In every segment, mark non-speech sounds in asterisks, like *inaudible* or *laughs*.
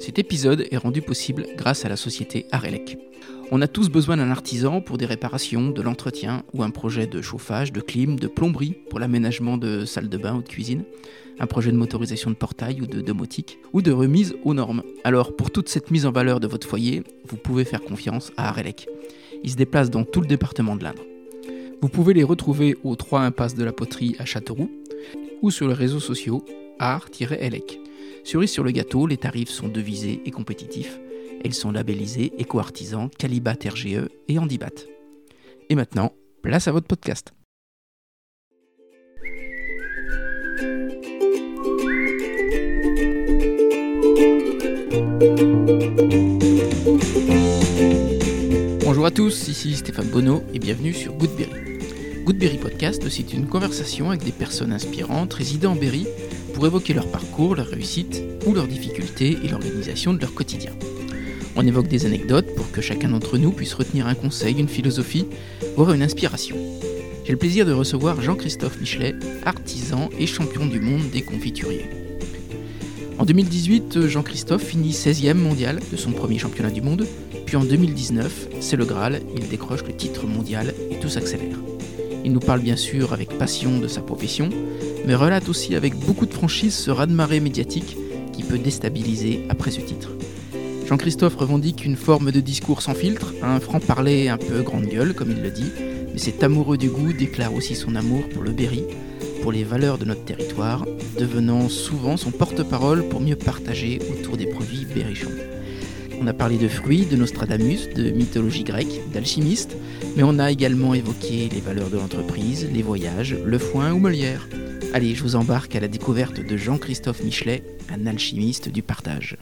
Cet épisode est rendu possible grâce à la société Arelec. On a tous besoin d'un artisan pour des réparations, de l'entretien ou un projet de chauffage, de clim, de plomberie pour l'aménagement de salles de bain ou de cuisine, un projet de motorisation de portail ou de domotique, ou de remise aux normes. Alors pour toute cette mise en valeur de votre foyer, vous pouvez faire confiance à Arelec. Ils se déplacent dans tout le département de l'Indre. Vous pouvez les retrouver au 3 impasse de la poterie à Châteauroux ou sur les réseaux sociaux art-elec. Cerise sur le gâteau, les tarifs sont devisés et compétitifs. Elles sont labellisées Éco-Artisan, Calibat RGE et Handibat. Et maintenant, place à votre podcast. Bonjour à tous, ici Stéphane Bonneau et bienvenue sur Goodberry. Goodberry Podcast, c'est une conversation avec des personnes inspirantes résidant en Berry pour évoquer leur parcours, leur réussite ou leurs difficultés et l'organisation de leur quotidien. On évoque des anecdotes pour que chacun d'entre nous puisse retenir un conseil, une philosophie, voire une inspiration. J'ai le plaisir de recevoir Jean-Christophe Michelet, artisan et champion du monde des confituriers. En 2018, Jean-Christophe finit 16e mondial de son premier championnat du monde, puis en 2019, c'est le Graal, il décroche le titre mondial et tout s'accélère. Il nous parle bien sûr avec passion de sa profession, mais relate aussi avec beaucoup de franchise ce raz-de-marée médiatique qui peut déstabiliser après ce titre. Jean-Christophe revendique une forme de discours sans filtre, un franc-parler un peu grande gueule, comme il le dit, mais cet amoureux du goût déclare aussi son amour pour le Berry, pour les valeurs de notre territoire, devenant souvent son porte-parole pour mieux partager autour des produits berrichons. On a parlé de fruits, de Nostradamus, de mythologie grecque, d'alchimiste, mais on a également évoqué les valeurs de l'entreprise, les voyages, le foin ou Molière. Allez, je vous embarque à la découverte de Jean-Christophe Michelet, un alchimiste du partage.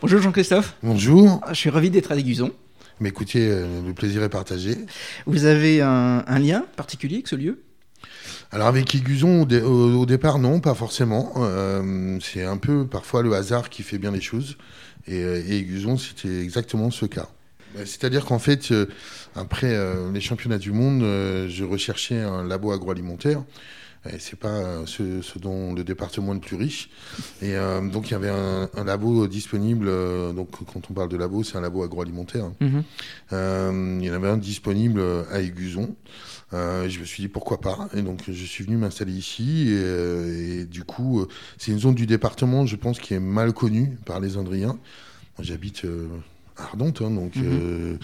Bonjour Jean-Christophe. Bonjour. Je suis ravi d'être à Guzon. Mais écoutez, euh, le plaisir est partagé. Vous avez un, lien particulier avec ce lieu? Alors avec Aiguson, au, départ, non, pas forcément. Euh, c'est un peu parfois le hasard qui fait bien les choses. Et, euh, c'était exactement ce cas. Bah, c'est-à-dire qu'en fait, après les championnats du monde, je recherchais un labo agroalimentaire c'est pas euh, ce, dont le département est le plus riche. Et euh, donc il y avait un, labo disponible. Euh, donc quand on parle de labo, c'est un labo agroalimentaire. Mhm. il y en avait un disponible à Aiguzon. Je me suis dit pourquoi pas. Et donc je suis venu m'installer ici. Et, du coup, c'est une zone du département, je pense, qui est mal connue par les Indriens. J'habite Ardente, hein, donc mhm.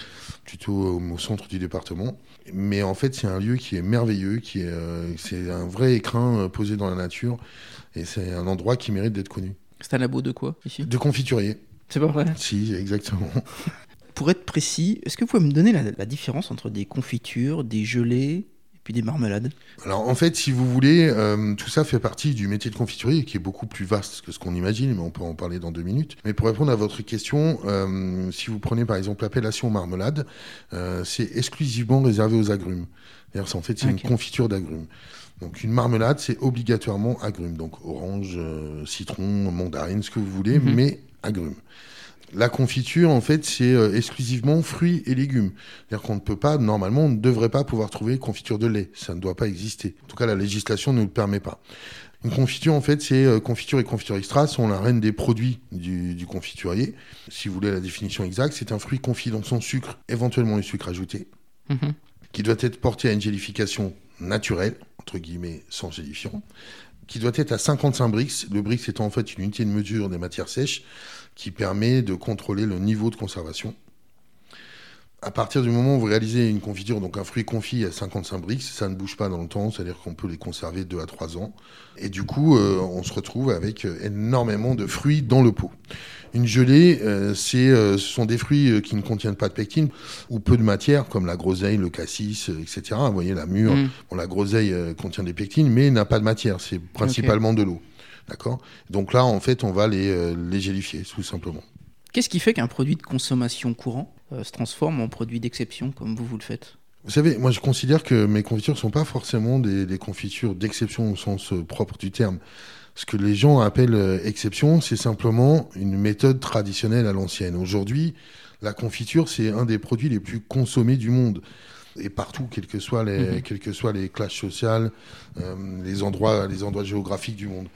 plutôt au centre du département. Mais en fait, c'est un lieu qui est merveilleux, qui est, euh, c'est un vrai écrin euh, posé dans la nature, et c'est un endroit qui mérite d'être connu. C'est un labo de quoi ici? De confiturier. C'est pas vrai? Si, exactement. *laughs* Pour être précis, est-ce que vous pouvez me donner la différence entre des confitures, des gelées puis des marmelades? Alors en fait, si vous voulez, euh, tout ça fait partie du métier de confiturier qui est beaucoup plus vaste que ce qu'on imagine, mais on peut en parler dans deux minutes. Mais pour répondre à votre question, euh, si vous prenez par exemple l'appellation marmelade, euh, c'est exclusivement réservé aux agrumes. D'ailleurs, en fait, c'est une confiture d'agrumes. Donc une marmelade, c'est obligatoirement agrumes, donc orange, citron, mandarine, ce que vous voulez, mhm. mais agrumes. La confiture, en fait, c'est euh, exclusivement fruits et légumes. C'est-à-dire qu'on ne peut pas, normalement, on ne devrait pas pouvoir trouver confiture de lait. Ça ne doit pas exister. En tout cas, la législation ne le permet pas. Une confiture, en fait, c'est euh, confiture et confiture extra sont la reine des produits du, confiturier. Si vous voulez la définition exacte, c'est un fruit confit dans son sucre, éventuellement le sucre ajouté, mhm. qui doit être porté à une gélification naturelle, entre guillemets, sans gélifiant, qui doit être à 55 brix. Le brix étant en fait une unité de mesure des matières sèches qui permet de contrôler le niveau de conservation. À partir du moment où vous réalisez une confiture, donc un fruit confit à 55 brix, ça ne bouge pas dans le temps, c'est-à-dire qu'on peut les conserver 2 à 3 ans. Et du coup, euh, on se retrouve avec énormément de fruits dans le pot. Une gelée, euh, c'est, euh, ce sont des fruits qui ne contiennent pas de pectine ou peu de matière, comme la groseille, le cassis, etc. Vous voyez, la mûre, mm. la groseille contient des pectines, mais n'a pas de matière, c'est principalement de l'eau. D'accord? Donc là, en fait, on va les, euh, les gélifier, tout simplement. Qu'est-ce qui fait qu'un produit de consommation courant euh, se transforme en produit d'exception, comme vous, vous le faites vous savez, moi je considère que mes confitures ne sont pas forcément des, confitures d'exception au sens euh, propre du terme. Ce que les gens appellent exception, c'est simplement une méthode traditionnelle à l'ancienne. Aujourd'hui, la confiture, c'est un des produits les plus consommés du monde. Et partout, quelles que soient les, mhm. quelles que soient les classes sociales, les, endroits, les endroits géographiques du monde.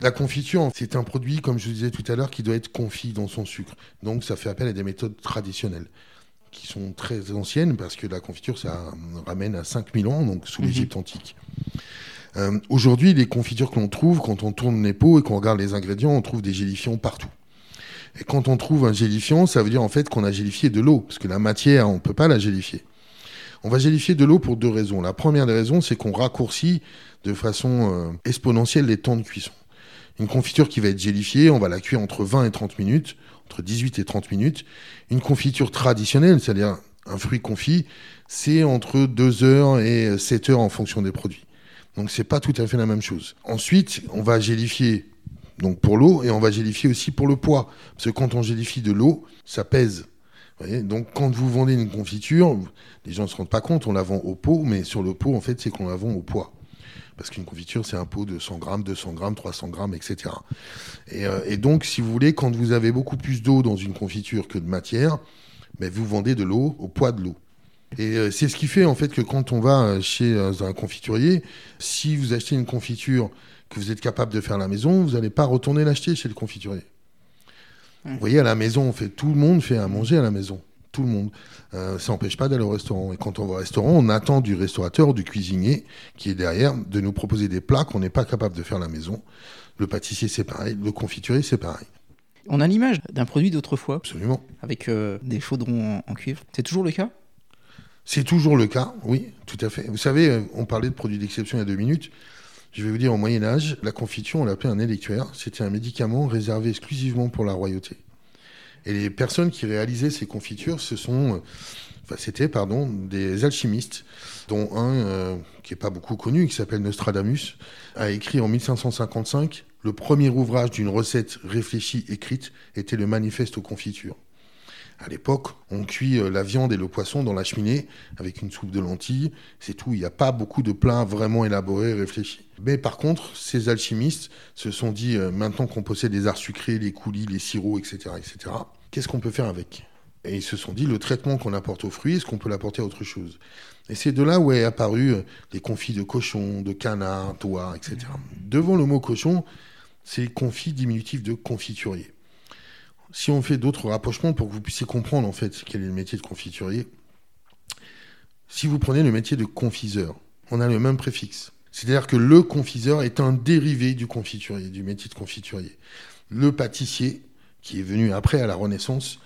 La confiture, c'est un produit, comme je vous disais tout à l'heure, qui doit être confit dans son sucre. Donc ça fait appel à des méthodes traditionnelles qui sont très anciennes parce que la confiture, ça ramène à 5000 ans, donc sous mhm. l'Égypte antique. Euh, aujourd'hui, les confitures que l'on trouve, quand on tourne les pots et qu'on regarde les ingrédients, on trouve des gélifiants partout. Et quand on trouve un gélifiant, ça veut dire en fait qu'on a gélifié de l'eau, parce que la matière, on ne peut pas la gélifier. On va gélifier de l'eau pour deux raisons. La première des raisons, c'est qu'on raccourcit de façon euh, exponentielle les temps de cuisson. Une confiture qui va être gélifiée, on va la cuire entre 20 et 30 minutes, entre 18 et 30 minutes. Une confiture traditionnelle, c'est-à-dire un fruit confit, c'est entre 2 heures et 7 heures en fonction des produits. Donc c'est pas tout à fait la même chose. Ensuite, on va gélifier donc pour l'eau et on va gélifier aussi pour le poids. Parce que quand on gélifie de l'eau, ça pèse. donc quand vous vendez une confiture, les gens ne se rendent pas compte, on la vend au pot, mais sur le pot, en fait, c'est qu'on la vend au poids. Parce qu'une confiture, c'est un pot de 100 grammes, 200 grammes, 300 grammes, etc. Euh, et, donc, si vous voulez, quand vous avez beaucoup plus d'eau dans une confiture que de matière, ben, vous vendez de l'eau au poids de l'eau. Et euh, c'est ce qui fait en fait que quand on va chez un confiturier, si vous achetez une confiture que vous êtes capable de faire à la maison, vous n'allez pas retourner l'acheter chez le confiturier. Vous voyez, à la maison, on fait, tout le monde fait à manger à la maison. Tout le monde. Euh, ça n'empêche pas d'aller au restaurant. Et quand on va au restaurant, on attend du restaurateur ou du cuisinier qui est derrière de nous proposer des plats qu'on n'est pas capable de faire à la maison. Le pâtissier, c'est pareil. Le confiturier, c'est pareil. On a l'image d'un produit d'autrefois. Absolument. Avec euh, des chaudrons en cuivre. C'est toujours le cas? C'est toujours le cas, oui, tout à fait. Vous savez, euh, on parlait de produits d'exception il y a deux minutes. Je vais vous dire, au Moyen Âge, la confiture, on l'appelait un électuaire. C'était un médicament réservé exclusivement pour la royauté. Et les personnes qui réalisaient ces confitures, ce sont, enfin, c'était pardon, des alchimistes, dont un euh, qui n'est pas beaucoup connu, qui s'appelle Nostradamus, a écrit en 1555 le premier ouvrage d'une recette réfléchie écrite était le Manifeste aux confitures. À l'époque, on cuit euh, la viande et le poisson dans la cheminée avec une soupe de lentilles. C'est tout. Il n'y a pas beaucoup de plats vraiment élaborés, réfléchis. Mais par contre, ces alchimistes se sont dit, euh, maintenant qu'on possède les arts sucrés, les coulis, les sirops, etc., etc., qu'est-ce qu'on peut faire avec? Et ils se sont dit, le traitement qu'on apporte aux fruits, est-ce qu'on peut l'apporter à autre chose? Et c'est de là où est apparu euh, les confits de cochon, de canard, d'oie, etc. Devant le mot cochon, c'est confit diminutif de confiturier si on fait d'autres rapprochements pour que vous puissiez comprendre en fait quel est le métier de confiturier, si vous prenez le métier de confiseur, on a le même préfixe. C'est-à-dire que le confiseur est un dérivé du confiturier, du métier de confiturier. Le pâtissier, qui est venu après à la Renaissance,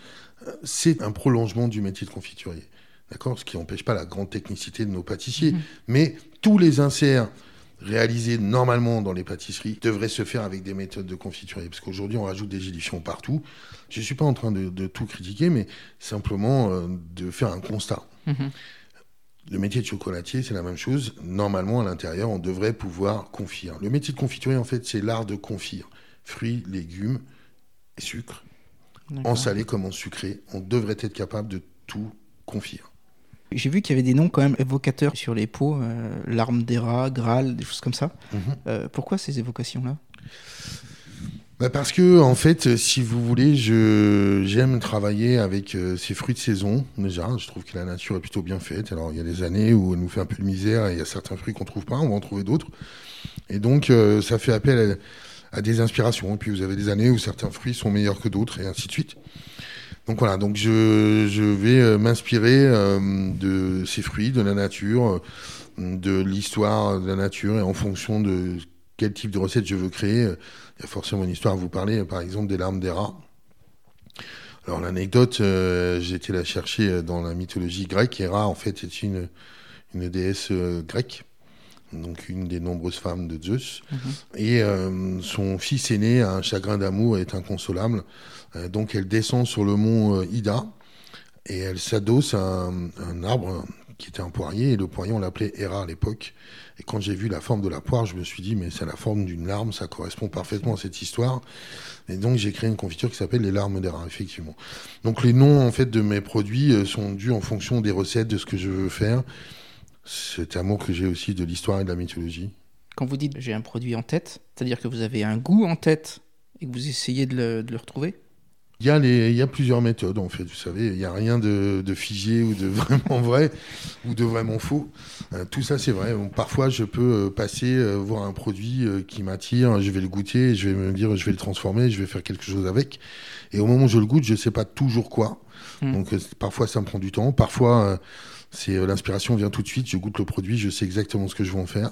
c'est un prolongement du métier de confiturier. D'accord? Ce qui n'empêche pas la grande technicité de nos pâtissiers. Mmh. Mais tous les inserts réalisé normalement dans les pâtisseries devrait se faire avec des méthodes de confiturerie. Parce qu'aujourd'hui, on rajoute des gélifiants partout. Je ne suis pas en train de, tout critiquer, mais simplement euh, de faire un constat. Mhm. Le métier de chocolatier, c'est la même chose. Normalement, à l'intérieur, on devrait pouvoir confire. Le métier de confiturer, en fait, c'est l'art de confire. Fruits, légumes et sucre. En salé comme en sucré, on devrait être capable de tout confire. J'ai vu qu'il y avait des noms quand même évocateurs sur les pots, euh, l'arme des rats, Graal, des choses comme ça. Mhm. Euh, pourquoi ces évocations-là? Bah parce que en fait, si vous voulez, je j'aime travailler avec euh, ces fruits de saison. Déjà, je trouve que la nature est plutôt bien faite. Alors il y a des années où elle nous fait un peu de misère et il y a certains fruits qu'on trouve pas, on va en trouver d'autres. Et donc ça fait appel à, à, des inspirations. Et puis vous avez des années où certains fruits sont meilleurs que d'autres et ainsi de suite. Donc voilà, donc je, vais euh, m'inspirer euh, de ces fruits, de la nature, euh, de l'histoire de la nature, et en fonction de quel type de recette je veux créer, il y a forcément une histoire à vous parler, par exemple des larmes des rats. Alors l'anecdote, j'ai été la chercher dans la mythologie grecque. Héra, en fait, est une, une déesse grecque, donc une des nombreuses femmes de Zeus. Mhm. Et son fils aîné a un chagrin d'amour et est inconsolable. Euh, donc elle descend sur le mont euh, Ida et elle s'adosse à un, arbre qui était un poirier, et le poirier, on l'appelait Hera à l'époque. Et quand j'ai vu la forme de la poire, je me suis dit, mais c'est la forme d'une larme, ça correspond parfaitement à cette histoire. Et donc j'ai créé une confiture qui s'appelle les larmes d'Hera, effectivement. Donc les noms, en fait, de mes produits euh, sont dus en fonction des recettes, de ce que je veux faire. Cet amour que j'ai aussi de l'histoire et de la mythologie. Quand vous dites j'ai un produit en tête, c'est-à-dire que vous avez un goût en tête et que vous essayez de le retrouver? Il y, a les, il y a plusieurs méthodes, en fait, vous savez. Il n'y a rien de, de, figé ou de *laughs* vraiment vrai ou de vraiment faux. Euh, tout ça, c'est vrai. parfois, je peux euh, passer, euh, voir un produit qui m'attire, je vais le goûter, je vais me dire, je vais le transformer, je vais faire quelque chose avec. Et au moment où je le goûte, je ne sais pas toujours quoi. Hmm. Donc, parfois, ça me prend du temps. Parfois, c'est l'inspiration vient tout de suite. Je goûte le produit, je sais exactement ce que je vais en faire.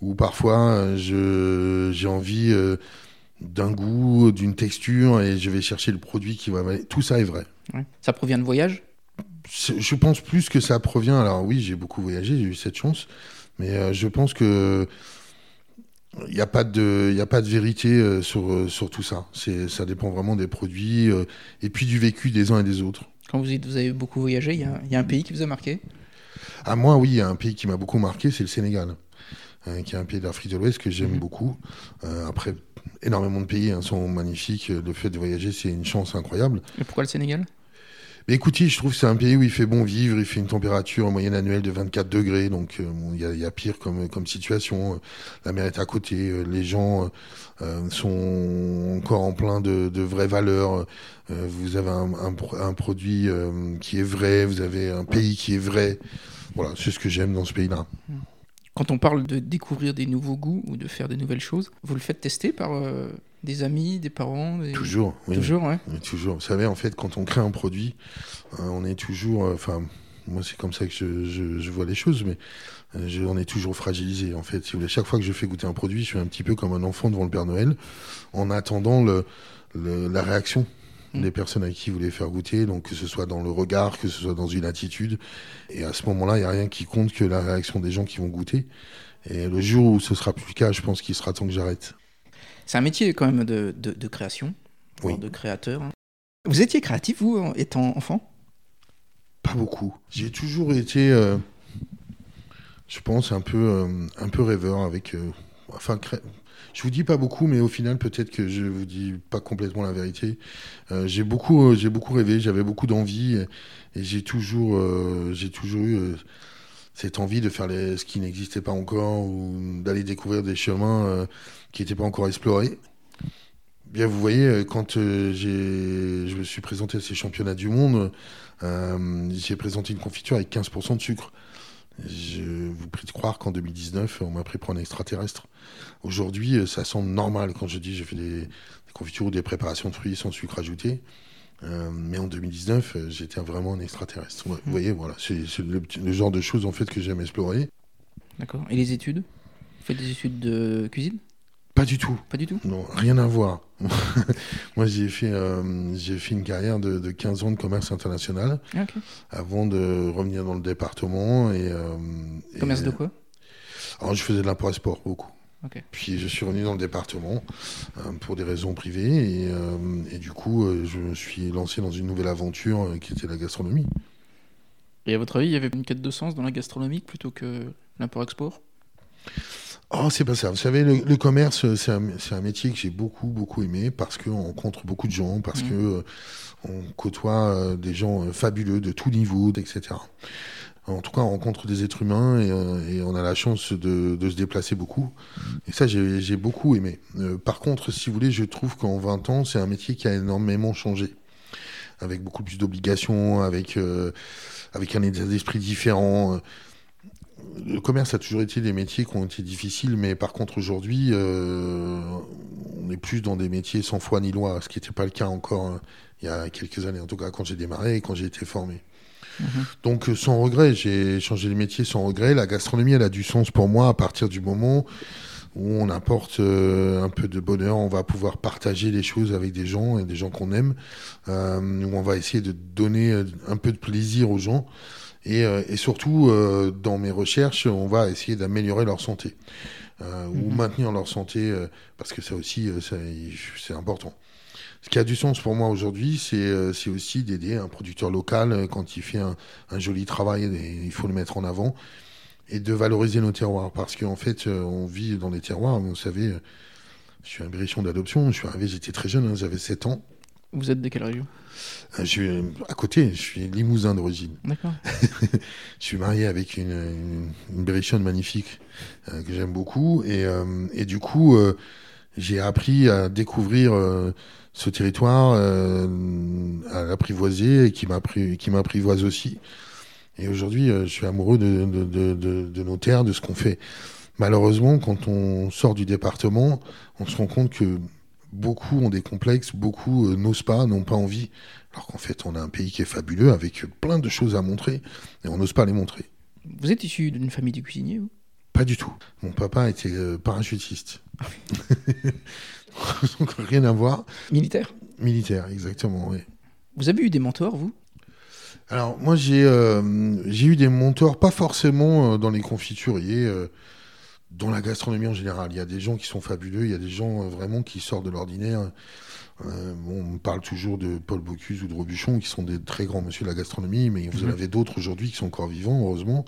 Ou parfois, j'ai envie d'un goût, d'une texture, et je vais chercher le produit qui va. Tout ça est vrai. Ça provient de voyage? Je pense plus que ça provient. Alors oui, j'ai beaucoup voyagé, j'ai eu cette chance, mais euh, je pense que il n'y a pas de, a pas de vérité euh, sur, euh, sur tout ça. C'est, ça dépend vraiment des produits et puis du vécu des uns et des autres. Quand vous dites vous avez beaucoup voyagé, il y, y, a un pays qui vous a marqué? À moi, oui, il y a un pays qui m'a beaucoup marqué, c'est le Sénégal. Qui est un pays d'Afrique de l'Ouest que j'aime mhm. beaucoup. après, énormément de pays hein, sont magnifiques. Le fait de voyager, c'est une chance incroyable. Et pourquoi le Sénégal? Mais écoutez, je trouve que c'est un pays où il fait bon vivre, il fait une température en moyenne annuelle de 24 degrés, donc euh, il y, a pire comme, comme situation. La mer est à côté, euh, les gens euh, sont encore en plein de, de vraies valeurs. vous avez un, un, produit qui est vrai, vous avez un pays qui est vrai. Voilà, c'est ce que j'aime dans ce pays-là. Quand on parle de découvrir des nouveaux goûts ou de faire des nouvelles choses, vous le faites tester par euh, des amis, des parents Toujours, oui. Toujours, ouais. toujours. Vous savez, en fait, quand on crée un produit, euh, on est toujours. Euh, enfin, moi, c'est comme ça que je, vois les choses, mais on est toujours fragilisé. En fait, si vous voulez, chaque fois que je fais goûter un produit, je suis un petit peu comme un enfant devant le Père Noël, en attendant le, la réaction Mm. des personnes à qui vous voulez faire goûter, donc que ce soit dans le regard, que ce soit dans une attitude. Et à ce moment-là, il n'y a rien qui compte que la réaction des gens qui vont goûter. Et le jour où ce sera plus le cas, je pense qu'il sera temps que j'arrête. C'est un métier quand même de, de, création, de créateur. Hein. Vous étiez créatif, vous, étant enfant? Pas beaucoup. J'ai toujours été, euh, je pense, un peu, euh, un peu rêveur avec. Euh, enfin, je vous dis pas beaucoup, mais au final, peut-être que je vous dis pas complètement la vérité. Euh, j'ai beaucoup, euh, j'ai beaucoup rêvé, j'avais beaucoup d'envie, et, j'ai toujours, euh, j'ai toujours eu cette envie de faire les, ce qui n'existait pas encore ou d'aller découvrir des chemins qui n'étaient pas encore explorés. Bien, vous voyez, quand je me suis présenté à ces championnats du monde, j'ai présenté une confiture avec 15% de sucre. Je vous prie de croire qu'en 2019, on m'a pris pour un extraterrestre. Aujourd'hui, euh, ça semble normal quand je dis j'ai fait des, confitures ou des préparations de fruits sans sucre ajouté. Euh, mais en 2019, euh, j'étais vraiment un extraterrestre. Vous mmh. voyez, voilà, c'est le, genre de choses en fait que j'aime explorer. D'accord. Et les études? Vous faites des études de cuisine? Pas du tout. Pas du tout? Non, rien à voir. *laughs* Moi, j'ai fait, j'ai fait une carrière de, 15 ans de commerce international avant de revenir dans le département. Et, commerce de quoi? Alors, je faisais de l'import-export beaucoup. Puis je suis revenu dans le département euh, pour des raisons privées et, euh, du coup euh, je me suis lancé dans une nouvelle aventure qui était la gastronomie. Et à votre avis, il y avait une quête de sens dans la gastronomie plutôt que l'import-export Oh, c'est pas ça. Vous savez, le, commerce, c'est un, un, métier que j'ai beaucoup, beaucoup aimé parce qu'on rencontre beaucoup de gens, parce mmh. que on côtoie des gens fabuleux de tous niveaux, etc. En tout cas, on rencontre des êtres humains et, euh, on a la chance de, se déplacer beaucoup. Et ça, j'ai beaucoup aimé. Euh, par contre, si vous voulez, je trouve qu'en 20 ans, c'est un métier qui a énormément changé. Avec beaucoup plus d'obligations, avec, euh, avec un état d'esprit différent. Le commerce a toujours été des métiers qui ont été difficiles, mais par contre, aujourd'hui, on est plus dans des métiers sans foi ni loi, ce qui n'était pas le cas encore il y a quelques années, en tout cas quand j'ai démarré et quand j'ai été formé. Mhm. Donc euh, sans regret, j'ai changé de métier sans regret. La gastronomie, elle a du sens pour moi à partir du moment où on apporte euh, un peu de bonheur, on va pouvoir partager les choses avec des gens et des gens qu'on aime, euh, où on va essayer de donner un peu de plaisir aux gens. Et, surtout, dans mes recherches, on va essayer d'améliorer leur santé. ou mhm. maintenir leur santé, parce que ça aussi, c'est important. Ce qui a du sens pour moi aujourd'hui, c'est euh, aussi d'aider un producteur local euh, quand il fait un, joli travail, et il faut le mettre en avant, et de valoriser nos terroirs. Parce qu'en fait, euh, on vit dans les terroirs, vous savez, je suis un bérichon d'adoption, je suis arrivé, j'étais très jeune, hein, j'avais 7 ans. Vous êtes de quelle région je suis à côté, je suis limousin d'origine. D'accord. *laughs* je suis marié avec une, une, magnifique que j'aime beaucoup. Et, et, du coup, j'ai appris à découvrir ce territoire à l'apprivoiser et qui m'apprivoise aussi. Et aujourd'hui, je suis amoureux de, de, nos terres, de ce qu'on fait. Malheureusement, quand on sort du département, on se rend compte que beaucoup ont des complexes, beaucoup n'osent pas, n'ont pas envie. Alors qu'en fait, on a un pays qui est fabuleux, avec plein de choses à montrer, et on n'ose pas les montrer. Vous êtes issu d'une famille de cuisiniers, vous? Pas du tout. Mon papa était euh, parachutiste. *laughs* Donc rien à voir. Militaire? Militaire, exactement, oui. Vous avez eu des mentors, vous? Alors, moi, j'ai euh, eu des mentors, pas forcément euh, dans les confituriers, dans la gastronomie en général. Il y a des gens qui sont fabuleux, il y a des gens vraiment qui sortent de l'ordinaire. Euh, on parle toujours de Paul Bocuse ou de Robuchon, qui sont des très grands monsieur de la gastronomie, mais vous en mhm. avez d'autres aujourd'hui qui sont encore vivants, heureusement.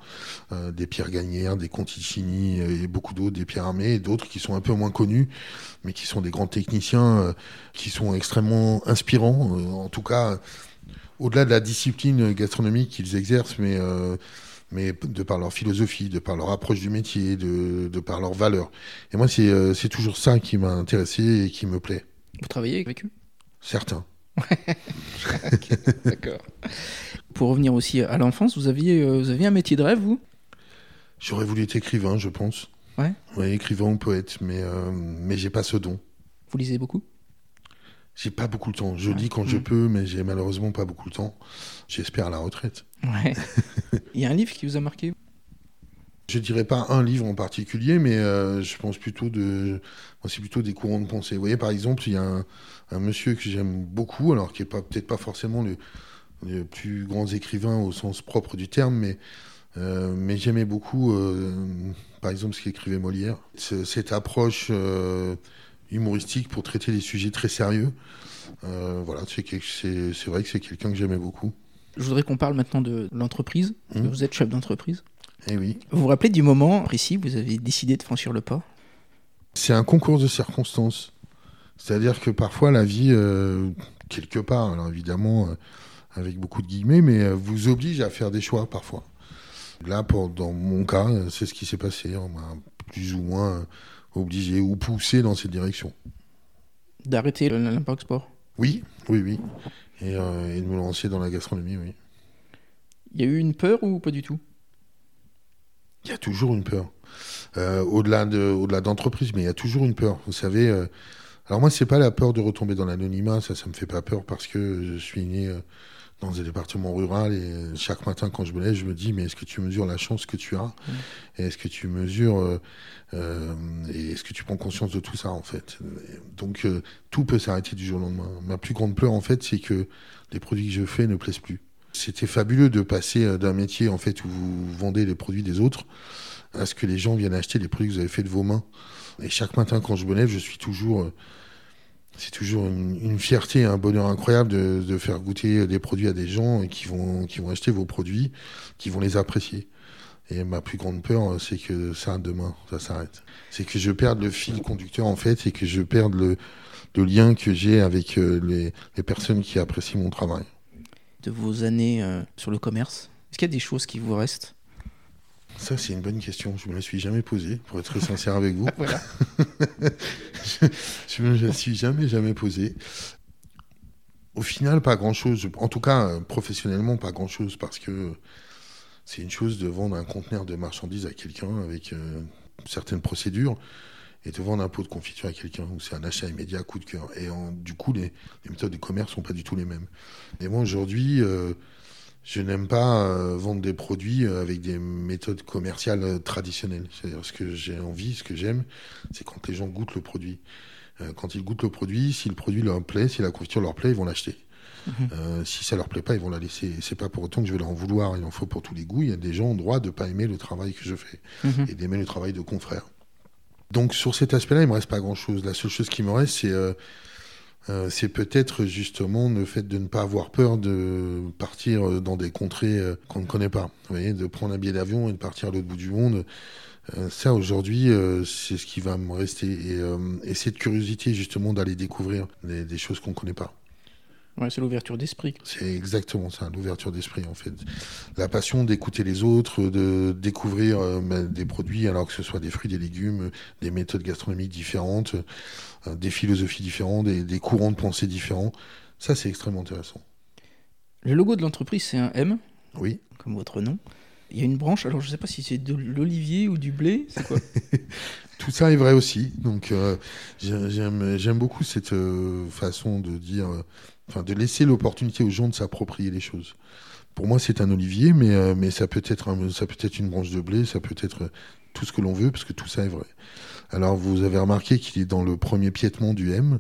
Euh, des Pierre Gagnère, des Conticini et beaucoup d'autres, des Pierre Armé, et d'autres qui sont un peu moins connus, mais qui sont des grands techniciens, euh, qui sont extrêmement inspirants. en tout cas, au-delà de la discipline gastronomique qu'ils exercent, mais mais de par leur philosophie, de par leur approche du métier, de, de par leurs valeurs. Et moi, c'est toujours ça qui m'a intéressé et qui me plaît. Vous travaillez avec eux? Certains. *laughs* D'accord. Pour revenir aussi à l'enfance, vous aviez, euh, vous aviez un métier de rêve, vous? J'aurais voulu être écrivain, je pense. Ouais. Écrivain ou poète, mais, euh, mais j'ai pas ce don. Vous lisez beaucoup? J'ai pas beaucoup de temps. Je lis quand je mm. peux, mais j'ai malheureusement pas beaucoup de temps. J'espère à la retraite. Ouais. *laughs* Il y a un livre qui vous a marqué? Je dirais pas un livre en particulier, mais euh, je pense plutôt de, c'est plutôt des courants de pensée. Vous voyez, par exemple, il y a un, monsieur que j'aime beaucoup, alors qui est pas peut-être pas forcément le, plus grand écrivain au sens propre du terme, mais euh, mais j'aimais beaucoup, euh, par exemple, ce qu'écrivait Molière, cette approche humoristique pour traiter des sujets très sérieux. voilà, c'est vrai que c'est quelqu'un que j'aimais beaucoup. Je voudrais qu'on parle maintenant de l'entreprise. Mmh. Vous êtes chef d'entreprise. Eh oui. Vous vous rappelez du moment précis où vous avez décidé de franchir le pas? C'est un concours de circonstances. C'est-à-dire que parfois la vie, euh, quelque part, alors évidemment euh, avec beaucoup de guillemets, mais euh, vous oblige à faire des choix parfois. Là, pour, dans mon cas, c'est ce qui s'est passé. On m'a plus ou moins obligé ou poussé dans cette direction. D'arrêter l'impact sport Oui, oui, oui. Et, et de me lancer dans la gastronomie, oui. Il y a eu une peur ou pas du tout? Il y a toujours une peur. Euh, au-delà de, au-delà d'entreprise, mais il y a toujours une peur. Vous savez. Euh, alors moi, c'est pas la peur de retomber dans l'anonymat. Ça, ça me fait pas peur parce que je suis né euh, dans un département rural et chaque matin quand je me lève, je me dis mais est-ce que tu mesures la chance que tu as mmh. et Est-ce que tu mesures et est-ce que tu prends conscience de tout ça en fait? Donc tout peut s'arrêter du jour au lendemain. Ma plus grande peur en fait, c'est que les produits que je fais ne plaisent plus. C'était fabuleux de passer euh, d'un métier en fait où vous vendez les produits des autres à ce que les gens viennent acheter les produits que vous avez fait de vos mains. Et chaque matin quand je me lève, je suis toujours euh, c'est toujours une, fierté, un bonheur incroyable de, faire goûter des produits à des gens qui vont, qui vont acheter vos produits, qui vont les apprécier. Et ma plus grande peur, c'est que ça, demain, ça s'arrête. C'est que je perde le fil conducteur, en fait, et que je perde le, lien que j'ai avec euh, les, les personnes qui apprécient mon travail de vos années euh, sur le commerce Est-ce qu'il y a des choses qui vous restent ça, c'est une bonne question. Je me la suis jamais posée, pour être très sincère avec vous. *laughs* voilà. *laughs* je, ne me la suis jamais, jamais posée. Au final, pas grand-chose. En tout cas, euh, professionnellement, pas grand-chose, parce que c'est une chose de vendre un conteneur de marchandises à quelqu'un avec euh, certaines procédures et de vendre un pot de confiture à quelqu'un où c'est un achat immédiat, coup de cœur. Et du coup, les, méthodes de commerce sont pas du tout les mêmes. Et moi, aujourd'hui, euh, je n'aime pas euh, vendre des produits euh, avec des méthodes commerciales traditionnelles. C'est-à-dire, ce que j'ai envie, ce que j'aime, c'est quand les gens goûtent le produit. quand ils goûtent le produit, si le produit leur plaît, si la confiture leur plaît, ils vont l'acheter. Mhm. si ça leur plaît pas, ils vont la laisser. C'est pas pour autant que je vais leur en vouloir. Il en faut pour tous les goûts. Il y a des gens en droit de pas aimer le travail que je fais mhm. et d'aimer le travail de confrères. Donc sur cet aspect-là, il me reste pas grand-chose. La seule chose qui me reste, c'est euh, euh, c'est peut-être justement le fait de ne pas avoir peur de partir euh, dans des contrées qu'on ne connaît pas. Vous voyez, de prendre un billet d'avion et de partir à l'autre bout du monde. ça aujourd'hui, c'est ce qui va me rester. Et, cette curiosité justement d'aller découvrir des, choses qu'on ne connaît pas. Ouais, c'est l'ouverture d'esprit. C'est exactement ça, l'ouverture d'esprit en fait. La passion d'écouter les autres, de découvrir euh, bah, des produits, alors que ce soit des fruits, des légumes, des méthodes gastronomiques différentes, euh, des philosophies différentes, des, des courants de pensée différents. Ça, c'est extrêmement intéressant. Le logo de l'entreprise, c'est un M, Oui. comme votre nom. Il y a une branche, alors je ne sais pas si c'est de l'olivier ou du blé, c'est quoi *laughs* Tout ça est vrai aussi. Donc, euh, j'ai- j'aime beaucoup cette façon de dire, enfin, de laisser l'opportunité aux gens de s'approprier les choses. Pour moi, c'est un olivier, mais, euh, mais ça peut être un- ça peut être une branche de blé, ça peut être euh, tout ce que l'on veut, parce que tout ça est vrai. Alors, vous avez remarqué qu'il est dans le premier piétement du M.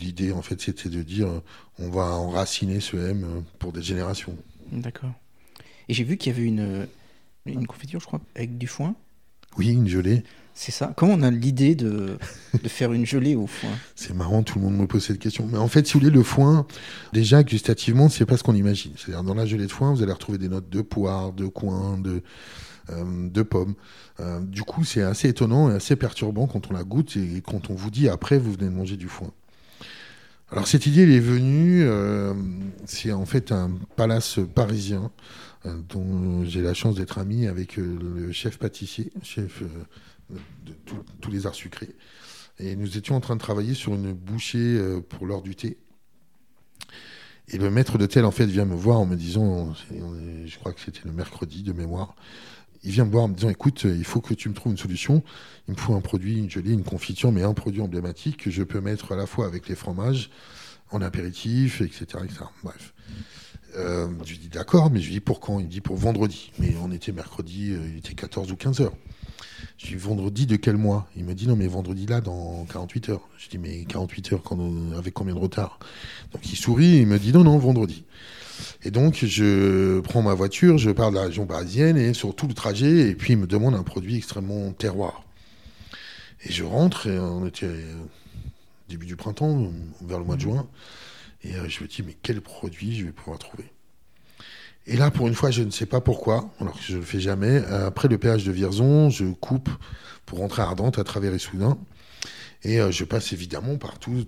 L'idée, en fait, c'était de dire, euh, on va enraciner ce M pour des générations. D'accord. Et j'ai vu qu'il y avait une, une confiture, je crois, avec du foin. Oui, une gelée. C'est ça Comment on a l'idée de, faire une gelée au foin? C'est marrant, tout le monde me pose cette question. Mais en fait, si vous voulez, le foin, déjà, gustativement, c'est pas ce qu'on imagine. C'est-à-dire, dans la gelée de foin, vous allez retrouver des notes de poire, de coin, de, euh, de pommes. Euh, du coup, c'est assez étonnant et assez perturbant quand on la goûte et quand on vous dit après, vous venez de manger du foin. Alors, cette idée, elle est venue, euh, c'est en fait un palace parisien euh, dont j'ai la chance d'être ami avec le chef pâtissier, chef de tous les arts sucrés. Et nous étions en train de travailler sur une bouchée euh, pour l'heure du thé. Et le maître d'hôtel, en fait, vient me voir en me disant, je crois que c'était le mercredi de mémoire, il vient me voir en me disant, écoute, euh, il faut que tu me trouves une solution. Il me faut un produit, une gelée, une confiture, mais un produit emblématique que je peux mettre à la fois avec les fromages, en apéritif, etc. Bref. Euh, je lui dis d'accord, mais je lui dis pour quand? Il me dit pour vendredi. Mais on était mercredi, il était 14 ou 15 heures. Je dis vendredi de quel mois? Il me dit non mais vendredi là dans 48 heures. Je dis mais 48 heures quand on- avec combien de retard? Donc il sourit et il me dit non non vendredi. Et donc je prends ma voiture, je pars de la région parisienne et sur tout le trajet et puis il me demande un produit extrêmement terroir. Et je rentre et on était euh, début du printemps, vers le mois de juin. Et euh, je me dis mais quel produit je vais pouvoir trouver? Et là, pour une fois, je ne sais pas pourquoi, alors que je ne le fais jamais. euh, Après le péage de Vierzon, je coupe pour rentrer à Ardentes à travers Issoudun. Et euh, je passe évidemment par euh,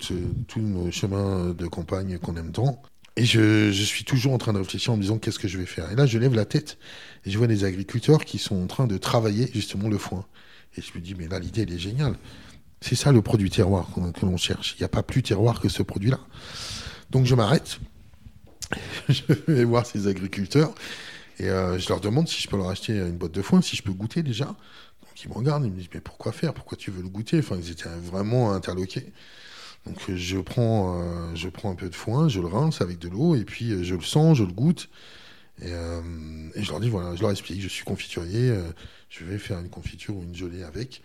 tous nos chemins de campagne qu'on aime tant. Et je, je suis toujours en train de réfléchir en me disant qu'est-ce que je vais faire? Et là, je lève la tête et je vois des agriculteurs qui sont en train de travailler justement le foin. Et je me dis, mais là, l'idée, elle est géniale. C'est ça le produit terroir que l'on cherche. Il n'y a pas plus terroir que ce produit-là. Donc je m'arrête. *laughs* je vais voir ces agriculteurs et euh, je leur demande si je peux leur acheter une boîte de foin, si je peux goûter déjà. Donc ils me regardent, ils me disent mais pourquoi faire? Pourquoi tu veux le goûter? Enfin ils étaient vraiment interloqués. Donc euh, je prends, euh, je prends un peu de foin, je le rince avec de l'eau et puis je le sens, je le goûte. Et, et je leur dis voilà, je leur explique, je suis confiturier, je vais faire une confiture ou une gelée avec.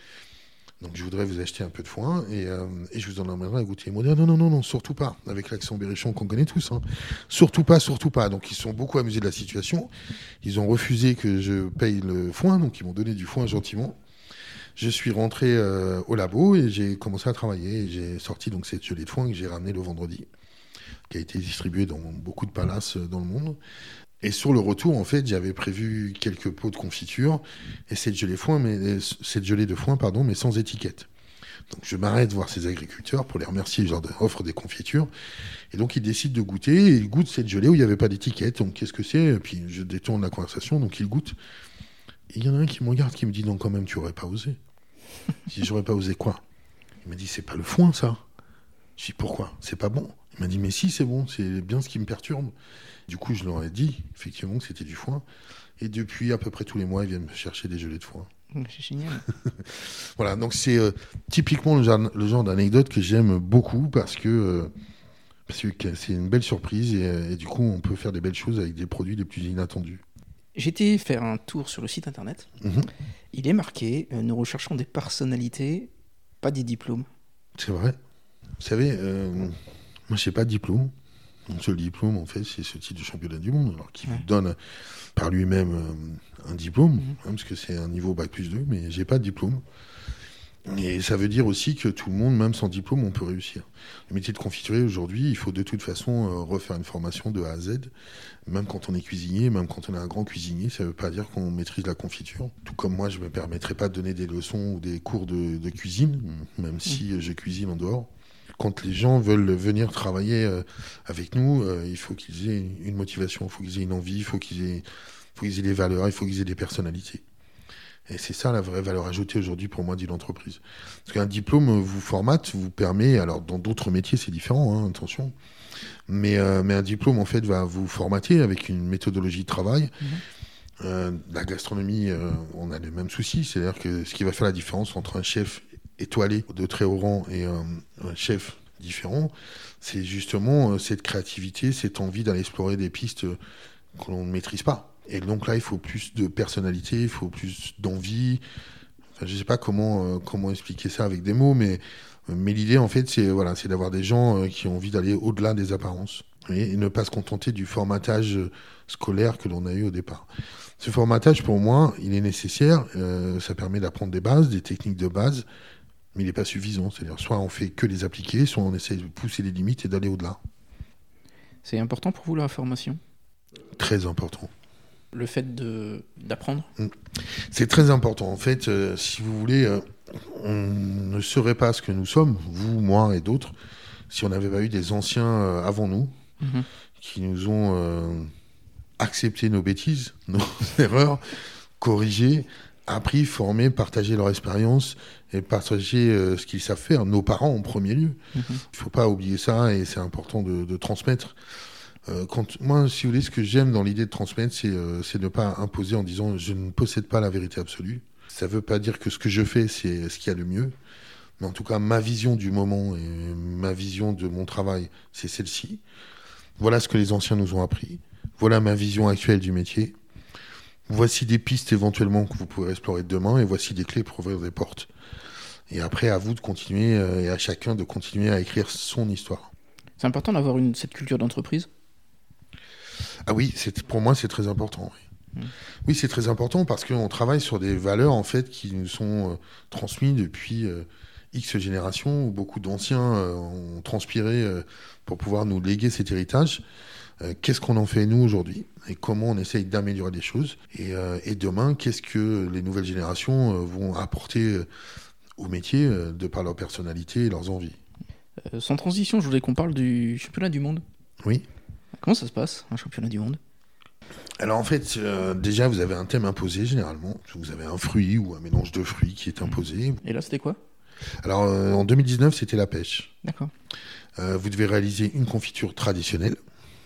Donc je voudrais vous acheter un peu de foin et, euh, je vous en emmènerai à goûter. Ils m'ont dit non, non, non, non, surtout pas, avec l'accent berrichon qu'on connaît tous. hein. Surtout pas, surtout pas. Donc ils sont beaucoup amusés de la situation. Ils ont refusé que je paye le foin, donc ils m'ont donné du foin gentiment. Je suis rentré euh, au labo et j'ai commencé à travailler. J'ai sorti donc cette gelée de foin que j'ai ramenée le vendredi, qui a été distribuée dans beaucoup de palaces euh, dans le monde. Et sur le retour, en fait, j'avais prévu quelques pots de confiture et cette gelée, foin, mais, euh, cette gelée de foin, pardon, mais sans étiquette. Donc je m'arrête voir ces agriculteurs pour les remercier, je leur offre des confitures. Et donc ils décident de goûter, ils goûtent cette gelée où il n'y avait pas d'étiquette. Donc qu'est-ce que c'est? Puis je détourne la conversation, donc ils goûtent. Il y en a un qui me regarde, qui me dit, non quand même, tu aurais pas osé. Si j'aurais pas osé quoi? Il m'a dit, c'est pas le foin ça. Je dis, pourquoi? C'est pas bon. M'a dit, mais si, c'est bon, c'est bien ce qui me perturbe. Du coup, je leur ai dit, effectivement, que c'était du foin. Et depuis à peu près tous les mois, ils viennent me chercher des gelées de foin. C'est génial. *laughs* Voilà, donc c'est euh, typiquement le genre, le genre d'anecdote que j'aime beaucoup parce que euh, c'est une belle surprise et, euh, et du coup on peut faire des belles choses avec des produits les plus inattendus. Été faire un tour sur le site internet. Mhm. Il est marqué euh, Nous recherchons des personnalités, pas des diplômes. C'est vrai. Vous savez, moi j'ai pas de diplôme. Mon seul diplôme en fait c'est ce titre de championnat du monde alors qui Ouais. vous donne par lui-même euh, un diplôme Mhm. hein, parce que c'est un niveau bac plus 2 mais j'ai pas de diplôme. Et ça veut dire aussi que tout le monde, même sans diplôme, on peut réussir. Le métier de confiturier aujourd'hui, il faut de toute façon euh, refaire une formation de A à Z. Même quand on est cuisinier, même quand on est un grand cuisinier, ça ne veut pas dire qu'on maîtrise la confiture. Tout comme moi, je ne me permettrai pas de donner des leçons ou des cours de, de cuisine, même si euh, je cuisine en dehors. Quand les gens veulent venir travailler avec nous, il faut qu'ils aient une motivation, il faut qu'ils aient une envie, il faut qu'ils aient, faut qu'ils aient des valeurs, il faut qu'ils aient des personnalités. Et c'est ça la vraie valeur ajoutée aujourd'hui pour moi d'une entreprise. Parce qu'un diplôme vous formate, vous permet, alors dans d'autres métiers c'est différent, hein, attention, mais, euh, mais un diplôme en fait va vous formater avec une méthodologie de travail. Euh, la gastronomie, euh, on a les mêmes soucis, c'est-à-dire que ce qui va faire la différence entre un chef étoilé de très haut rang et un, un chef différent, c'est justement cette créativité, cette envie d'aller explorer des pistes que l'on ne maîtrise pas. Et donc là, il faut plus de personnalité, il faut plus d'envie. Je ne sais pas comment, euh, comment expliquer ça avec des mots, mais, l'idée, en fait, c'est voilà, d'avoir des gens euh, qui ont envie d'aller au-delà des apparences et, ne pas se contenter du formatage scolaire que l'on a eu au départ. Ce formatage, pour moi, il est nécessaire. Euh, ça permet d'apprendre des bases, des techniques de base, mais il n'est pas suffisant. C'est-à-dire, soit on fait que les appliquer, soit on essaie de pousser les limites et d'aller au-delà. C'est important pour vous la formation? Très important le fait d'apprendre? Mm. C'est très important. En fait, euh, si vous voulez, euh, on ne serait pas ce que nous sommes, vous, moi et d'autres, si on n'avait pas eu des anciens euh, avant nous mhm. qui nous ont accepté nos bêtises, *laughs* nos erreurs, corrigé, appris, formé, partagé leur expérience et partagé ce qu'ils savent faire, nos parents en premier lieu. Mhm. Il ne faut pas oublier ça et c'est important de, de transmettre. Euh, quand, moi, si vous voulez, ce que j'aime dans l'idée de transmettre, c'est euh, ne pas imposer en disant je ne possède pas la vérité absolue. Ça ne veut pas dire que ce que je fais, c'est ce qu'il y a de mieux. Mais en tout cas, ma vision du moment et ma vision de mon travail, c'est celle-ci. Voilà ce que les anciens nous ont appris. Voilà ma vision actuelle du métier. Voici des pistes éventuellement que vous pouvez explorer demain et voici des clés pour ouvrir des portes. Et après, à vous de continuer euh, et à chacun de continuer à écrire son histoire. C'est important d'avoir cette culture d'entreprise? Ah oui, pour moi, c'est très important. Oui, c'est très important parce qu'on travaille sur des valeurs en fait qui nous sont euh, transmises depuis euh, X générations où beaucoup d'anciens ont transpiré pour pouvoir nous léguer cet héritage. Qu'est-ce qu'on en fait nous aujourd'hui et comment on essaye d'améliorer les choses et, et demain, qu'est-ce que les nouvelles générations vont apporter au métier de par leur personnalité et leurs envies? sans transition, je voulais qu'on parle du championnat du monde. Oui. Comment ça se passe, un championnat du monde? Alors en fait, euh, déjà vous avez un thème imposé généralement. Vous avez un fruit ou un mélange de fruits qui est imposé. Et là c'était quoi? Alors euh, en 2019 c'était la pêche. D'accord. Euh, vous devez réaliser une confiture traditionnelle.